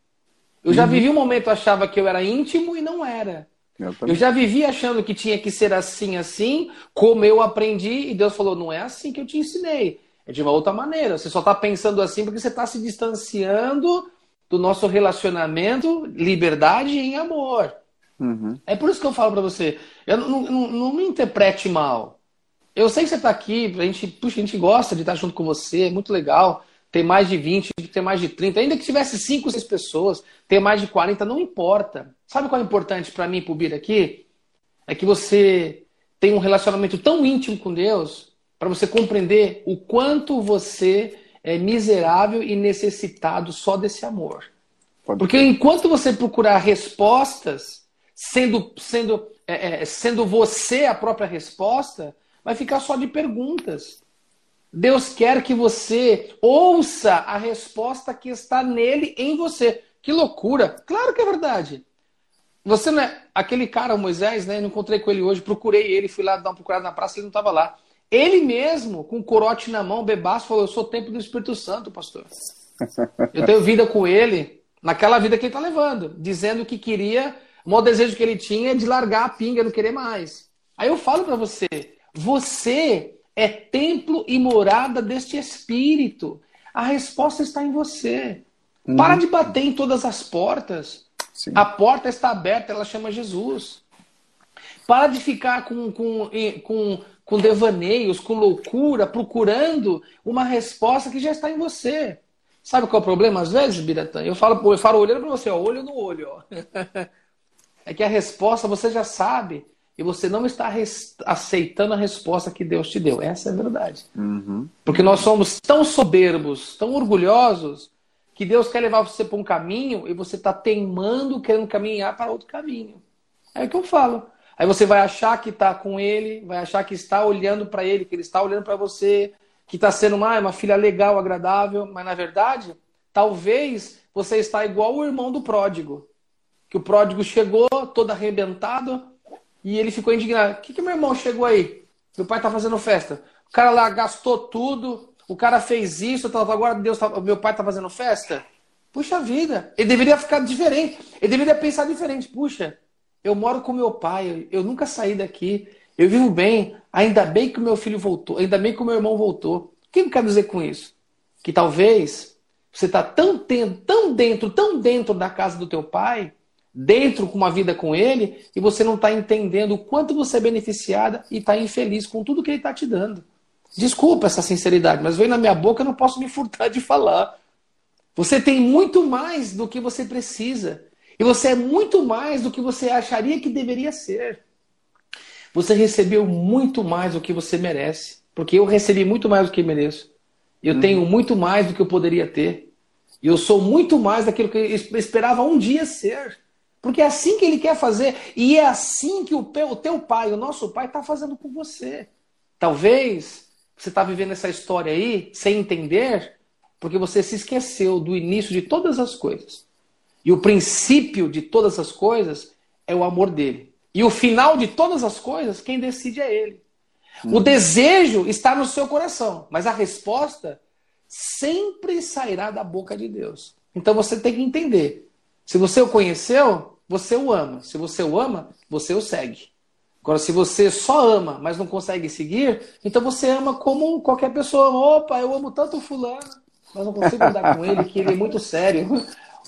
Eu já uhum. vivi um momento achava que eu era íntimo e não era. Eu, eu, já vivi achando que tinha que ser assim, assim, como eu aprendi, e Deus falou: não é assim que eu te ensinei. É de uma outra maneira. Você só está pensando assim porque você está se distanciando do nosso relacionamento, liberdade em amor. Uhum. É por isso que eu falo para você. Eu não, não, não, me interprete mal. Eu sei que você está aqui, a gente, puxa, a gente gosta de estar junto com você, é muito legal. Tem mais de 20, tem mais de 30, ainda que tivesse 5, 6 pessoas, ter mais de 40, não importa. Sabe qual é importante para mim, pro Bira aqui? É que você tem um relacionamento tão íntimo com Deus para você compreender o quanto você é miserável e necessitado só desse amor. Porque enquanto você procurar respostas, sendo, sendo, é, é, sendo você a própria resposta, vai ficar só de perguntas. Deus quer que você ouça a resposta que está nele, em você. Que loucura! Claro que é verdade. Você não é aquele cara, o Moisés, né? Eu encontrei com ele hoje, procurei ele, fui lá dar uma procurada na praça, ele não estava lá. Ele mesmo, com o corote na mão, bebaço, falou: Eu sou o templo do Espírito Santo, pastor. *laughs* Eu tenho vida com ele, naquela vida que ele está levando, dizendo que queria, o maior desejo que ele tinha é de largar a pinga, não querer mais. Aí eu falo para você: você é templo e morada deste Espírito. A resposta está em você. Uhum. Para de bater em todas as portas. Sim. A porta está aberta, ela chama Jesus. Para de ficar com, com, com, com devaneios, com loucura, procurando uma resposta que já está em você. Sabe qual é o problema? Às vezes, Biratã, eu falo, eu falo olhando para você, ó, olho no olho. Ó. *laughs* é que a resposta você já sabe e você não está aceitando a resposta que Deus te deu. Essa é a verdade. Uhum. Porque nós somos tão soberbos, tão orgulhosos, que Deus quer levar você para um caminho e você está teimando, querendo caminhar para outro caminho. É o que eu falo. Aí você vai achar que está com ele, vai achar que está olhando para ele, que ele está olhando para você, que está sendo uma, uma filha legal, agradável, mas na verdade, talvez você está igual o irmão do pródigo. Que o pródigo chegou todo arrebentado, e ele ficou indignado. O que, que meu irmão chegou aí? Meu pai tá fazendo festa. O cara lá gastou tudo, o cara fez isso, agora Deus tá, meu pai tá fazendo festa. Puxa vida, ele deveria ficar diferente. Ele deveria pensar diferente. Puxa, eu moro com meu pai, eu nunca saí daqui, eu vivo bem, ainda bem que o meu filho voltou, ainda bem que o meu irmão voltou. O que eu quero dizer com isso? Que talvez você está tão, tão dentro, tão dentro da casa do teu pai, dentro com uma vida com ele e você não está entendendo o quanto você é beneficiada e está infeliz com tudo que ele está te dando. Desculpa essa sinceridade, mas veio na minha boca, eu não posso me furtar de falar. Você tem muito mais do que você precisa. E você é muito mais do que você acharia que deveria ser. Você recebeu muito mais do que você merece. Porque eu recebi muito mais do que mereço. Eu uhum. tenho muito mais do que eu poderia ter. E eu sou muito mais daquilo que eu esperava um dia ser. Porque é assim que ele quer fazer. E é assim que o teu pai, o nosso pai, está fazendo com você. Talvez você está vivendo essa história aí sem entender, porque você se esqueceu do início de todas as coisas. E o princípio de todas as coisas é o amor dele. E o final de todas as coisas, quem decide é ele. Hum. O desejo está no seu coração, mas a resposta sempre sairá da boca de Deus. Então você tem que entender. Se você o conheceu, você o ama. Se você o ama, você o segue. Agora, se você só ama, mas não consegue seguir, então você ama como qualquer pessoa. Opa, eu amo tanto fulano, mas não consigo andar com ele, que ele é muito sério.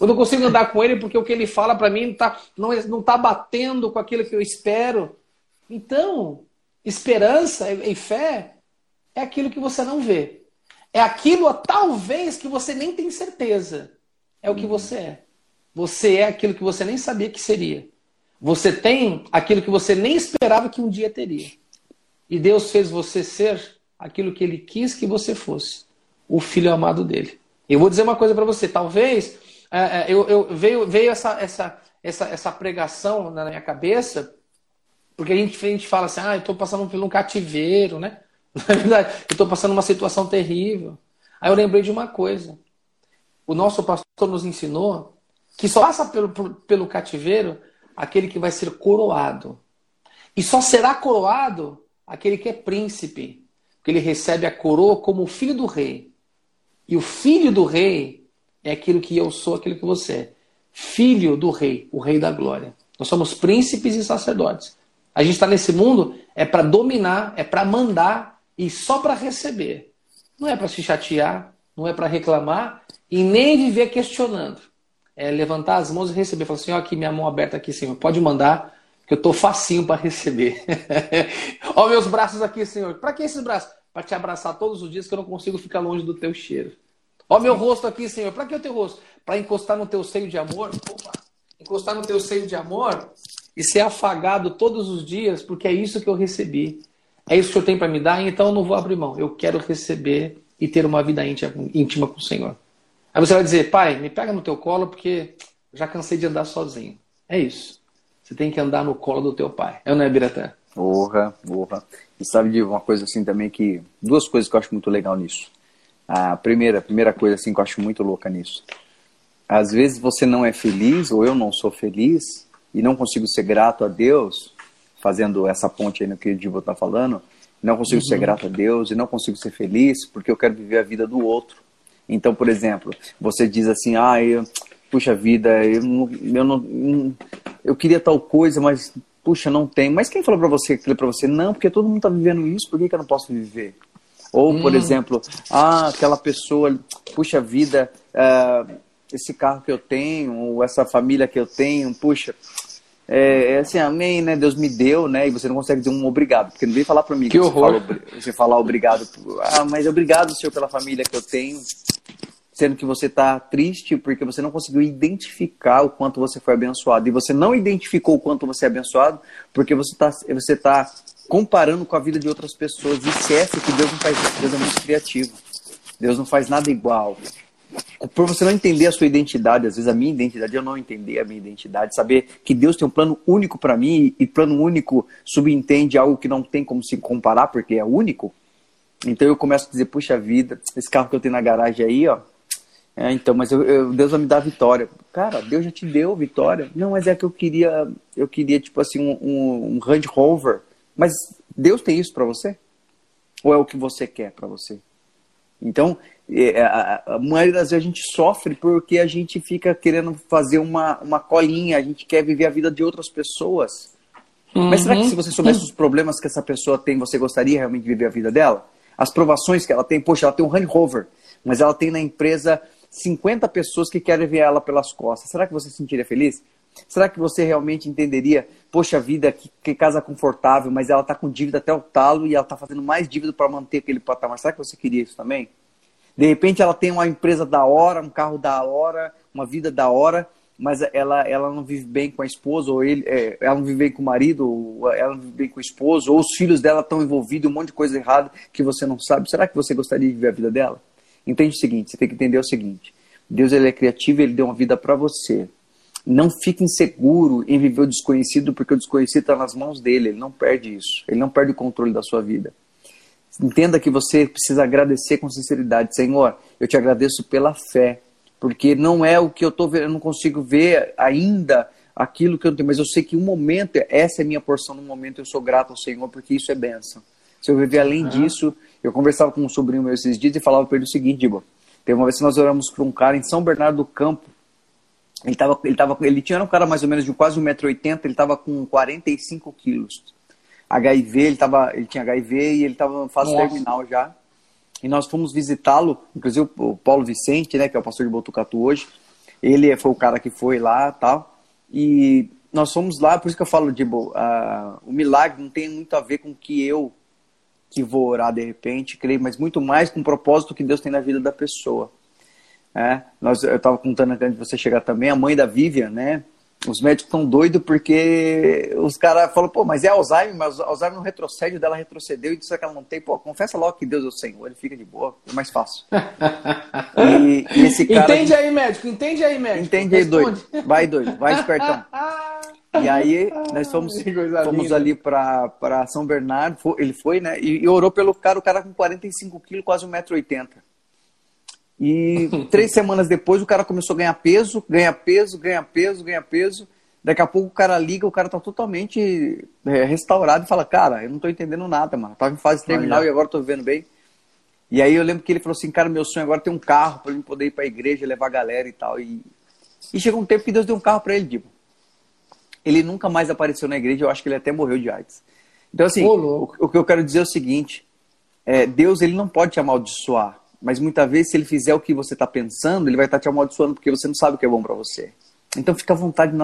Eu não consigo andar com ele porque o que ele fala para mim tá, não está não tá batendo com aquilo que eu espero. Então, esperança e fé é aquilo que você não vê. É aquilo, talvez, que você nem tem certeza. É o que você é. Você é aquilo que você nem sabia que seria. Você tem aquilo que você nem esperava que um dia teria. E Deus fez você ser aquilo que Ele quis que você fosse, o filho amado dele. Eu vou dizer uma coisa para você. Talvez é, é, eu, eu, veio, veio essa, essa, essa, essa pregação na minha cabeça, porque a gente, a gente fala assim, ah, eu estou passando por um cativeiro, né? *laughs* Na verdade, eu estou passando uma situação terrível. Aí eu lembrei de uma coisa. O nosso pastor nos ensinou que só passa pelo, pelo cativeiro aquele que vai ser coroado. E só será coroado aquele que é príncipe, porque ele recebe a coroa como filho do rei. E o filho do rei é aquilo que eu sou, aquilo que você é. Filho do rei, o rei da glória. Nós somos príncipes e sacerdotes. A gente está nesse mundo é para dominar, é para mandar e só para receber. Não é para se chatear, não é para reclamar e nem viver questionando é levantar as mãos e receber. Falar assim, ó, aqui minha mão aberta aqui, Senhor, pode mandar, que eu estou facinho para receber. *laughs* ó, meus braços aqui, Senhor. Para que esses braços? Para te abraçar todos os dias que eu não consigo ficar longe do teu cheiro. Ó, meu rosto aqui, Senhor. Para que o teu rosto? Para encostar no teu seio de amor. Opa, encostar no teu seio de amor e ser afagado todos os dias, porque é isso que eu recebi. É isso que eu tenho para me dar, então eu não vou abrir mão. Eu quero receber e ter uma vida íntima com o Senhor. Aí você vai dizer, pai, me pega no teu colo porque já cansei de andar sozinho. É isso. Você tem que andar no colo do teu pai. É ou não é, Biratã? Porra, porra. E sabe de uma coisa assim também que. Duas coisas que eu acho muito legal nisso. A primeira, a primeira coisa assim que eu acho muito louca nisso. Às vezes você não é feliz, ou eu não sou feliz, e não consigo ser grato a Deus, fazendo essa ponte aí no que o Divo está falando, não consigo uhum. ser grato a Deus e não consigo ser feliz porque eu quero viver a vida do outro. Então, por exemplo, você diz assim, ah, eu, puxa vida, eu não, eu não, eu queria tal coisa, mas puxa, não tem. Mas quem falou para você para você? Não, porque todo mundo está vivendo isso, por que, que eu não posso viver? Ou, por hum. exemplo, ah, aquela pessoa, puxa vida, uh, esse carro que eu tenho, ou essa família que eu tenho, puxa, é, é, assim, amém, né? Deus me deu, né? E você não consegue dizer um obrigado, porque não vem falar para mim que, que horror. Você, fala, você falar obrigado. Ah, mas obrigado, Senhor, pela família que eu tenho sendo que você está triste porque você não conseguiu identificar o quanto você foi abençoado. E você não identificou o quanto você é abençoado porque você está você tá comparando com a vida de outras pessoas. E esquece que Deus não faz isso. Deus é muito criativo. Deus não faz nada igual. Por você não entender a sua identidade, às vezes a minha identidade, eu não entender a minha identidade, saber que Deus tem um plano único para mim e plano único subentende algo que não tem como se comparar porque é único. Então eu começo a dizer, puxa vida, esse carro que eu tenho na garagem aí, ó, é, então, mas eu, eu, Deus vai me dar vitória. Cara, Deus já te deu vitória. Não, mas é que eu queria, eu queria tipo assim um, um, um Range Rover. Mas Deus tem isso para você? Ou é o que você quer para você? Então, é, a, a, maioria das vezes a gente sofre porque a gente fica querendo fazer uma, uma colinha, a gente quer viver a vida de outras pessoas. Uhum. Mas será que se você soubesse uhum. os problemas que essa pessoa tem, você gostaria realmente de viver a vida dela? As provações que ela tem, poxa, ela tem um Range Rover, mas ela tem na empresa 50 pessoas que querem ver ela pelas costas. Será que você se sentiria feliz? Será que você realmente entenderia, poxa vida, que, que casa confortável, mas ela está com dívida até o talo e ela está fazendo mais dívida para manter aquele patamar? Será que você queria isso também? De repente ela tem uma empresa da hora, um carro da hora, uma vida da hora, mas ela, ela não vive bem com a esposa, ou ele, é, ela não vive bem com o marido, ou ela não vive bem com o esposo, ou os filhos dela estão envolvidos, um monte de coisa errada que você não sabe. Será que você gostaria de viver a vida dela? Entende o seguinte, você tem que entender o seguinte, Deus ele é criativo, ele deu uma vida para você. Não fique inseguro em viver o desconhecido, porque o desconhecido está nas mãos dele, ele não perde isso, ele não perde o controle da sua vida. Entenda que você precisa agradecer com sinceridade, Senhor, eu te agradeço pela fé, porque não é o que eu estou vendo, eu não consigo ver ainda aquilo que eu tenho, mas eu sei que um momento, essa é minha porção no momento, eu sou grato ao Senhor, porque isso é bênção. Se eu viver além disso, eu conversava com um sobrinho meu esses dias e falava para ele o seguinte, Dibo, teve uma vez que nós oramos para um cara em São Bernardo do Campo, ele, tava, ele, tava, ele tinha um cara mais ou menos de quase 1,80m, ele estava com 45 quilos. HIV, ele, tava, ele tinha HIV e ele estava em fase Nossa. terminal já. E nós fomos visitá-lo, inclusive o Paulo Vicente, né, que é o pastor de Botucatu hoje, ele foi o cara que foi lá tal. E nós fomos lá, por isso que eu falo, Dibo, uh, o milagre não tem muito a ver com o que eu que vou orar de repente, creio, mas muito mais com o propósito que Deus tem na vida da pessoa. É, nós, eu estava contando antes de você chegar também, a mãe da Vivian, né? Os médicos estão doidos porque os caras falam, pô, mas é Alzheimer, mas Alzheimer não retrocede, dela retrocedeu e disse que ela não tem. Pô, confessa logo que Deus é o Senhor, ele fica de boa, é mais fácil. *laughs* e, e, esse cara. Entende aí, médico, entende aí, médico. Entende aí, doido. Vai, doido, vai espertão. *laughs* E aí nós fomos, *laughs* fomos ali para São Bernardo, ele foi, né? E, e, orou pelo cara, o cara com 45 quilos, quase 1,80m. E *laughs* três semanas depois o cara começou a ganhar peso, ganha peso, ganha peso, ganha peso. Daqui a pouco o cara liga, o cara tá totalmente é, restaurado e fala, cara, eu não tô entendendo nada, mano. Tava em fase terminal Olha. e agora tô vivendo bem. E aí eu lembro que ele falou assim, cara, meu sonho agora é ter um carro para eu poder ir pra igreja, levar a galera e tal. E, e chegou um tempo que Deus deu um carro para ele, tipo ele nunca mais apareceu na igreja, eu acho que ele até morreu de AIDS. Então, assim, o, o, que eu quero dizer é o seguinte: é, Deus ele não pode te amaldiçoar, mas muitas vezes, se ele fizer o que você está pensando, ele vai estar tá te amaldiçoando porque você não sabe o que é bom para você. Então fica à vontade,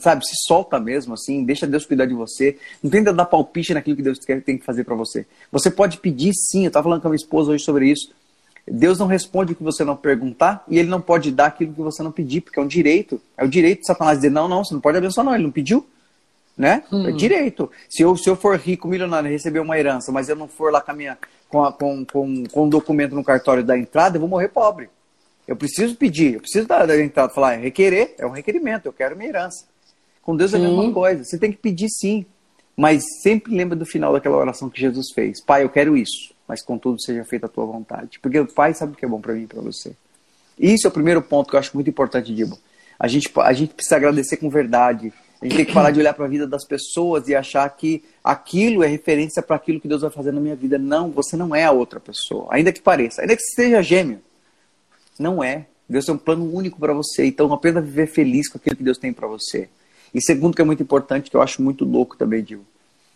sabe? Se solta mesmo, assim, deixa Deus cuidar de você. Não tenta dar palpite naquilo que Deus quer, tem que fazer para você. Você pode pedir sim, eu estava falando com a minha esposa hoje sobre isso. Deus não responde o que você não perguntar e ele não pode dar aquilo que você não pedir, porque é um direito. É o direito de Satanás dizer: não, não, você não pode abençoar, não, ele não pediu. Né? Hum. É direito. Se eu, se eu for rico, milionário, receber uma herança, mas eu não for lá com, a minha, com, a, com, com, com um documento no cartório da entrada, eu vou morrer pobre. Eu preciso pedir, eu preciso da, da entrada, falar, é requerer, é um requerimento, eu quero minha herança. Com Deus é a mesma coisa, você tem que pedir sim. Mas sempre lembra do final daquela oração que Jesus fez. Pai, eu quero isso, mas contudo seja feita a tua vontade. Porque o Pai sabe o que é bom para mim e para você. Isso é o primeiro ponto que eu acho muito importante, Dibo. A gente, a gente precisa agradecer com verdade. A gente tem que parar de olhar para a vida das pessoas e achar que aquilo é referência para aquilo que Deus vai fazer na minha vida. Não, você não é a outra pessoa. Ainda que pareça, ainda que seja gêmeo. Não é. Deus tem um plano único para você. Então aprenda a viver feliz com aquilo que Deus tem para você. E segundo, que é muito importante, que eu acho muito louco também, Dibo.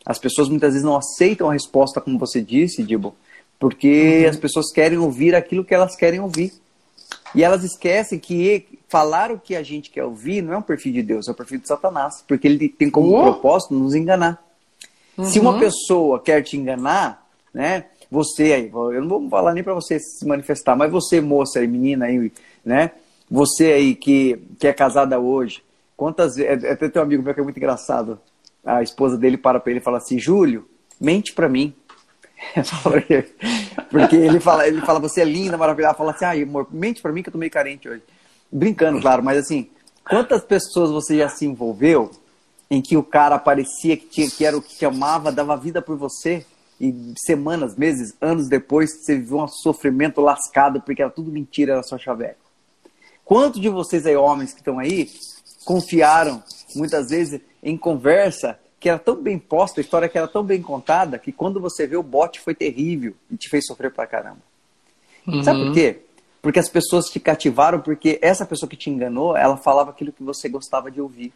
As pessoas muitas vezes não aceitam a resposta, como você disse, Dibo, porque uhum. as pessoas querem ouvir aquilo que elas querem ouvir. E elas esquecem que falar o que a gente quer ouvir não é um perfil de Deus, é o um perfil de Satanás, porque ele tem como oh. propósito nos enganar. Uhum. Se uma pessoa quer te enganar, né? Você aí, eu não vou falar nem para você se manifestar, mas você, moça e menina aí, né? Você aí que, que é casada hoje, quantas vezes. Até tem um amigo meu que é muito engraçado. A esposa dele para pra ele e fala assim: Júlio, mente para mim. *laughs* Porque ele fala, ele fala, você é linda, maravilhosa. Fala assim, ah, amor, mente pra mim que eu tô meio carente hoje. Brincando, claro, mas assim, quantas pessoas você já se envolveu em que o cara parecia que, tinha, que era o que te amava, dava vida por você, e semanas, meses, anos depois, você viveu um sofrimento lascado porque era tudo mentira, era só chaveco. Quantos de vocês aí, homens que estão aí, confiaram muitas vezes em conversa que era tão bem posta, a história que era tão bem contada, que quando você vê o bote foi terrível e te fez sofrer pra caramba. Uhum. Sabe por quê? Porque as pessoas te cativaram, porque essa pessoa que te enganou, ela falava aquilo que você gostava de ouvir.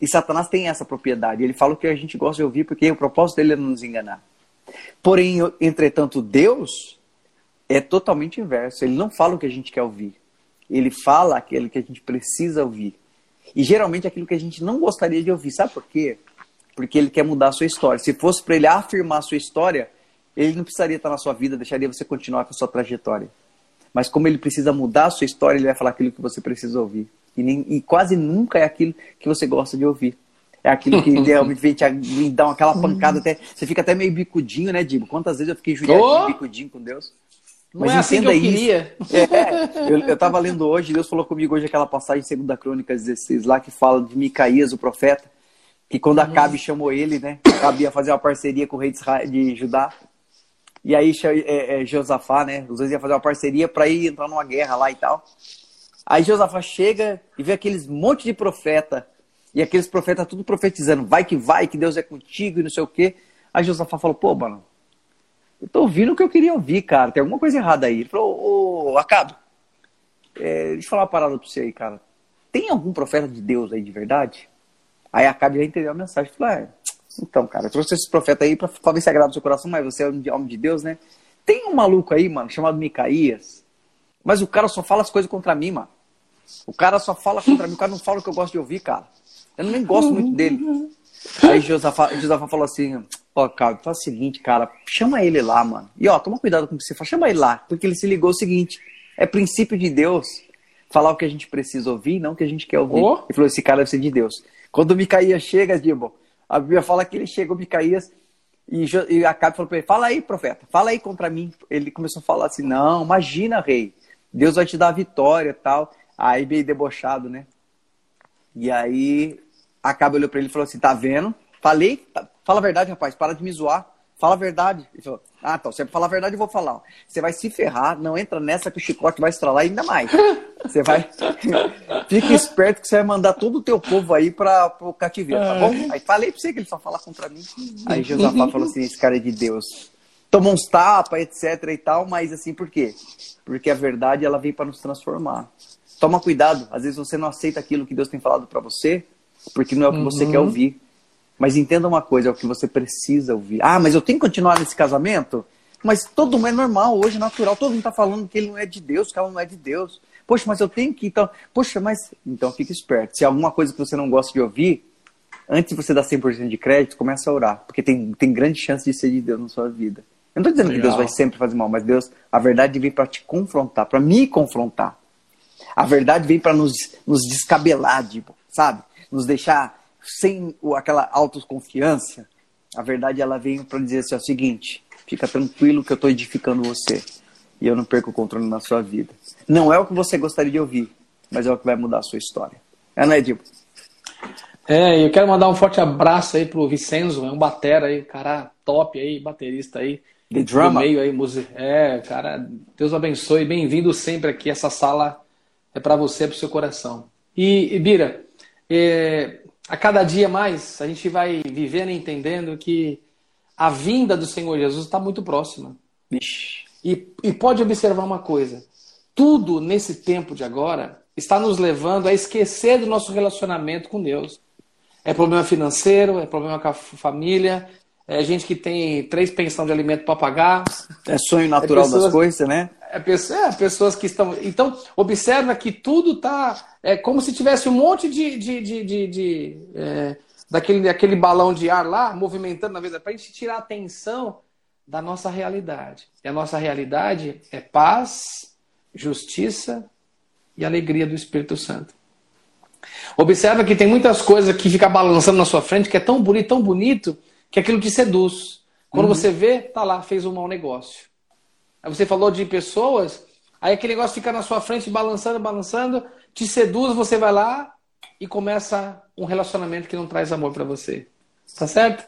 E Satanás tem essa propriedade. Ele fala o que a gente gosta de ouvir, porque o propósito dele é nos enganar. Porém, entretanto, Deus é totalmente inverso. Ele não fala o que a gente quer ouvir. Ele fala aquilo que a gente precisa ouvir. E geralmente aquilo que a gente não gostaria de ouvir. Sabe por quê? porque ele quer mudar a sua história. Se fosse para ele afirmar a sua história, ele não precisaria estar na sua vida, deixaria você continuar com a sua trajetória. Mas como ele precisa mudar a sua história, ele vai falar aquilo que você precisa ouvir. E, nem, e quase nunca é aquilo que você gosta de ouvir. É aquilo que *laughs* realmente vem te dar aquela pancada até. Você fica até meio bicudinho, né, Dibo? Quantas vezes eu fiquei judiadinho, oh! bicudinho com Deus? Mas Não é assim que eu isso. queria. *laughs* É, eu, eu tava lendo hoje, Deus falou comigo hoje aquela passagem em 2 Crônicas 16, lá que fala de Micaías, o profeta que quando Acabe uhum. chamou ele, né? Acabe ia fazer uma parceria com o rei de Judá. E aí é, é, Josafá, né? Os dois iam fazer uma parceria para ir entrar numa guerra lá e tal. Aí Josafá chega e vê aqueles monte de profeta. E aqueles profetas tudo profetizando. Vai que vai, que Deus é contigo e não sei o quê. Aí Josafá falou, pô, mano, eu tô ouvindo o que eu queria ouvir, cara. Tem alguma coisa errada aí. Ele falou, ô, Acabe, é, deixa eu falar uma parada pra você aí, cara. Tem algum profeta de Deus aí de verdade? Aí Acabe já entendeu a mensagem. Falou, é, então, cara, eu trouxe esse profeta aí pra, ver se agrada o seu coração, mas você é homem de Deus, né? Tem um maluco aí, mano, chamado Micaías, mas o cara só fala as coisas contra mim, mano. O cara só fala contra mim, o cara não fala o que eu gosto de ouvir, cara. Eu nem gosto muito dele. Aí Josafá falou assim, ó, cara, faz o seguinte, cara, chama ele lá, mano. E ó, toma cuidado com o que você fala, chama ele lá, porque ele se ligou o seguinte, é princípio de Deus falar o que a gente precisa ouvir, não o que a gente quer ouvir. Oh. Ele falou, esse cara deve ser de Deus. Quando o Micaías chega, Dibo, a Bíblia fala que ele chega, o Micaías, e, e Acabe falou para ele, fala aí, profeta, fala aí contra mim. Ele começou a falar assim, não, imagina, rei, Deus vai te dar a vitória tal. Aí meio debochado, né? E aí Acabe olhou para ele e falou assim, tá vendo? Falei, tá, fala a verdade, rapaz, para de me zoar. Fala a verdade. Ele falou, ah, então, você vai falar a verdade, eu vou falar. Você vai se ferrar, não entra nessa que o chicote vai estralar ainda mais. Você vai. *laughs* Fica esperto que você vai mandar todo o teu povo aí para o cativeiro, tá bom? Aí falei pra você que ele só fala contra mim. Aí Josafá falou assim: esse cara é de Deus. Tomou uns tapas, etc e tal, mas assim, por quê? Porque a verdade ela vem para nos transformar. Toma cuidado, às vezes você não aceita aquilo que Deus tem falado para você, porque não é o que uhum. você quer ouvir. Mas entenda uma coisa, é o que você precisa ouvir. Ah, mas eu tenho que continuar nesse casamento? Mas todo mundo é normal, hoje é natural. Todo mundo está falando que ele não é de Deus, que ela não é de Deus. Poxa, mas eu tenho que. Então, poxa, mas. Então fique esperto. Se há alguma coisa que você não gosta de ouvir, antes de você dar 100% de crédito, comece a orar. Porque tem, tem grande chance de ser de Deus na sua vida. Eu não estou dizendo Legal. que Deus vai sempre fazer mal, mas Deus, a verdade vem para te confrontar, para me confrontar. A verdade vem para nos, nos descabelar, tipo, sabe? Nos deixar sem aquela autoconfiança, a verdade ela vem para dizer assim, é o seguinte, fica tranquilo que eu estou edificando você e eu não perco o controle na sua vida. Não é o que você gostaria de ouvir, mas é o que vai mudar a sua história. É, não é, Dibo? É, eu quero mandar um forte abraço aí pro Vicenzo, é um batera aí, cara top aí, baterista aí. De drama. meio aí, música. É, cara, Deus abençoe, bem-vindo sempre aqui, essa sala é para você, para o seu coração. E, e Bira, é, a cada dia mais a gente vai vivendo e entendendo que a vinda do Senhor Jesus está muito próxima. E, e pode observar uma coisa: tudo nesse tempo de agora está nos levando a esquecer do nosso relacionamento com Deus. É problema financeiro, é problema com a família, é gente que tem três pensões de alimento para pagar. É sonho natural é pessoas, das coisas, né? É, é, pessoas que estão. Então, observa que tudo está. É como se tivesse um monte de. de, de, de, de é, daquele, daquele balão de ar lá, movimentando na vida, para a gente tirar a atenção da nossa realidade. E a nossa realidade é paz, justiça e alegria do Espírito Santo. Observa que tem muitas coisas que fica balançando na sua frente, que é tão bonito, tão bonito, que aquilo te seduz. Quando uhum. você vê, tá lá, fez um mau negócio. Aí você falou de pessoas, aí aquele negócio fica na sua frente, balançando, balançando, te seduz, você vai lá e começa um relacionamento que não traz amor para você. Tá certo?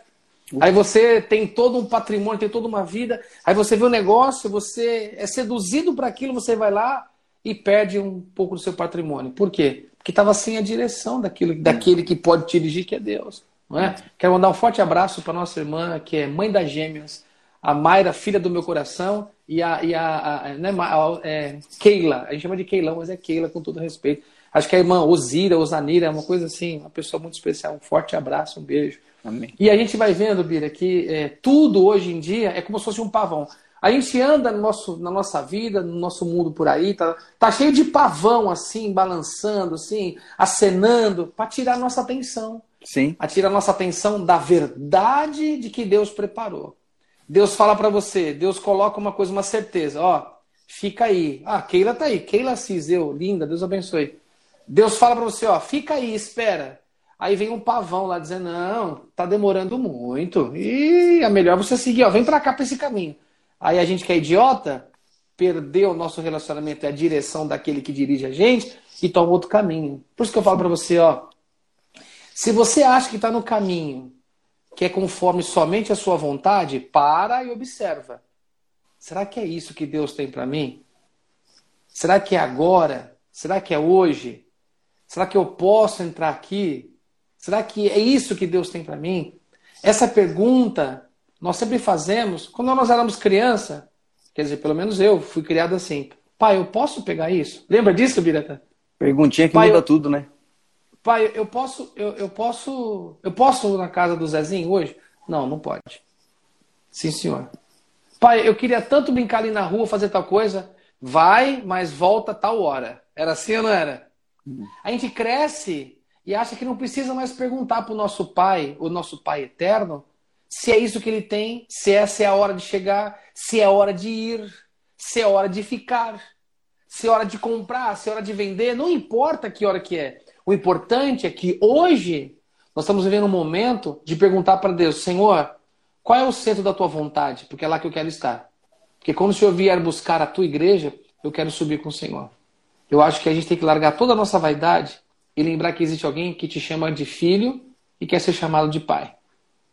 Uhum. Aí você tem todo um patrimônio, tem toda uma vida, aí você vê o um negócio, você é seduzido para aquilo, você vai lá e perde um pouco do seu patrimônio. Por quê? Porque estava sem a direção daquilo, daquele que pode te dirigir, que é Deus. É? Quero mandar um forte abraço para nossa irmã, que é mãe das gêmeas, a Mayra, filha do meu coração, e a, e a, a, né, a é, Keila. A gente chama de Keilão, mas é Keila com todo respeito. Acho que a irmã Osira, Osanira, é uma coisa assim, uma pessoa muito especial. Um forte abraço, um beijo. Amém. E a gente vai vendo, Bira, que é, tudo hoje em dia é como se fosse um pavão. A gente anda no nosso, na nossa vida, no nosso mundo por aí, tá, tá cheio de pavão assim, balançando, assim, acenando, para tirar a nossa atenção. Sim. A tirar a nossa atenção da verdade de que Deus preparou. Deus fala para você, Deus coloca uma coisa, uma certeza, ó, fica aí. Ah, Keila tá aí, Keila Ciseu, linda, Deus abençoe. Deus fala para você, ó, fica aí, espera. Aí vem um pavão lá dizendo, não, tá demorando muito. E é melhor você seguir, ó, vem para cá para esse caminho. Aí a gente que é idiota, perdeu o nosso relacionamento e a direção daquele que dirige a gente e toma outro caminho. Por isso que eu falo para você, ó, se você acha que está no caminho que é conforme somente a sua vontade, para e observa. Será que é isso que Deus tem para mim? Será que é agora? Será que é hoje? Será que eu posso entrar aqui? Será que é isso que Deus tem para mim? Essa pergunta nós sempre fazemos quando nós éramos criança. Quer dizer, pelo menos eu fui criado assim. Pai, eu posso pegar isso? Lembra disso, Birata? Perguntinha que Pai, muda eu... tudo, né? Pai, eu posso, eu, eu posso, eu posso na casa do Zezinho hoje? Não, não pode. Sim, senhor. Pai, eu queria tanto brincar ali na rua, fazer tal coisa. Vai, mas volta tal hora. Era assim ou não era? A gente cresce e acha que não precisa mais perguntar para o nosso pai, o nosso pai eterno, se é isso que ele tem, se essa é a hora de chegar, se é hora de ir, se é hora de ficar, se é hora de comprar, se é hora de vender, não importa que hora que é. O importante é que hoje nós estamos vivendo um momento de perguntar para Deus, Senhor, qual é o centro da tua vontade? Porque é lá que eu quero estar. Porque quando o Senhor vier buscar a tua igreja, eu quero subir com o Senhor. Eu acho que a gente tem que largar toda a nossa vaidade e lembrar que existe alguém que te chama de filho e quer ser chamado de pai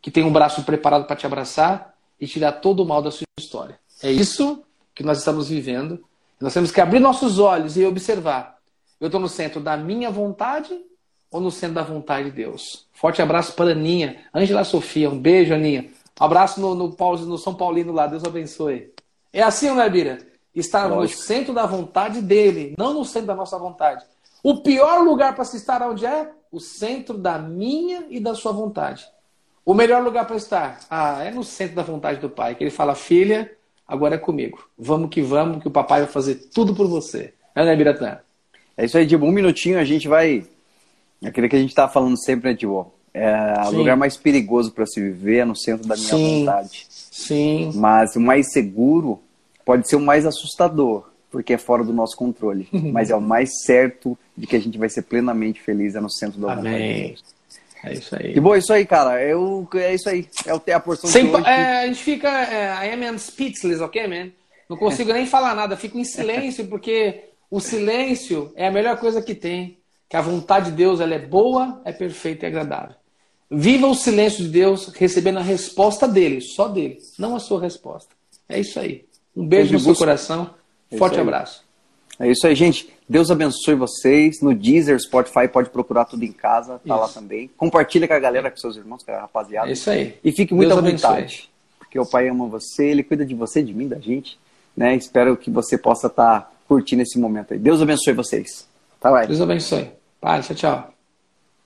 que tem um braço preparado para te abraçar e tirar todo o mal da sua história. É isso que nós estamos vivendo. Nós temos que abrir nossos olhos e observar. Eu estou no centro da minha vontade ou no centro da vontade de Deus? Forte abraço para a Aninha. Ângela Sofia, um beijo, Aninha. Um abraço no, no, no, São Paulino lá, Deus abençoe. É assim, não é, Bira? Estar Lógico. no centro da vontade dele, não no centro da nossa vontade. O pior lugar para se estar onde é? O centro da minha e da sua vontade. O melhor lugar para estar? Ah, é no centro da vontade do pai, que ele fala, filha, agora é comigo. Vamos que vamos, que o papai vai fazer tudo por você. É, né, Biratã? É isso aí, Dibo. Um minutinho a gente vai. Aquilo que a gente estava falando sempre, né, Dibo? É o lugar mais perigoso para se viver é no centro da minha Sim. vontade. Sim. Mas o mais seguro pode ser o mais assustador, porque é fora do nosso controle. *laughs* Mas é o mais certo de que a gente vai ser plenamente feliz é no centro da Amém. vontade de Deus. É isso aí. E bom, é isso aí, cara. Eu, é isso aí. É a porção Sem, de hoje. É, a gente fica. É, I am speechless, ok, man? Não consigo nem falar nada. Fico em silêncio, porque o silêncio é a melhor coisa que tem. que a vontade de Deus ela é boa, é perfeita e agradável. Viva o silêncio de Deus recebendo a resposta dele, só dele, não a sua resposta. É isso aí. Um beijo no seu coração. É Forte abraço. É isso aí, gente. Deus abençoe vocês. No Deezer, Spotify, pode procurar tudo em casa, tá isso. lá também. Compartilha com a galera, com seus irmãos, com a rapaziada. É isso aí. E fique muito Deus à vontade. Abençoe. Porque o Pai ama você, Ele cuida de você, de mim, da gente. Né? Espero que você possa estar tá curtindo esse momento aí. Deus abençoe vocês. Tá, vai. Deus abençoe. Pai, tchau, tchau.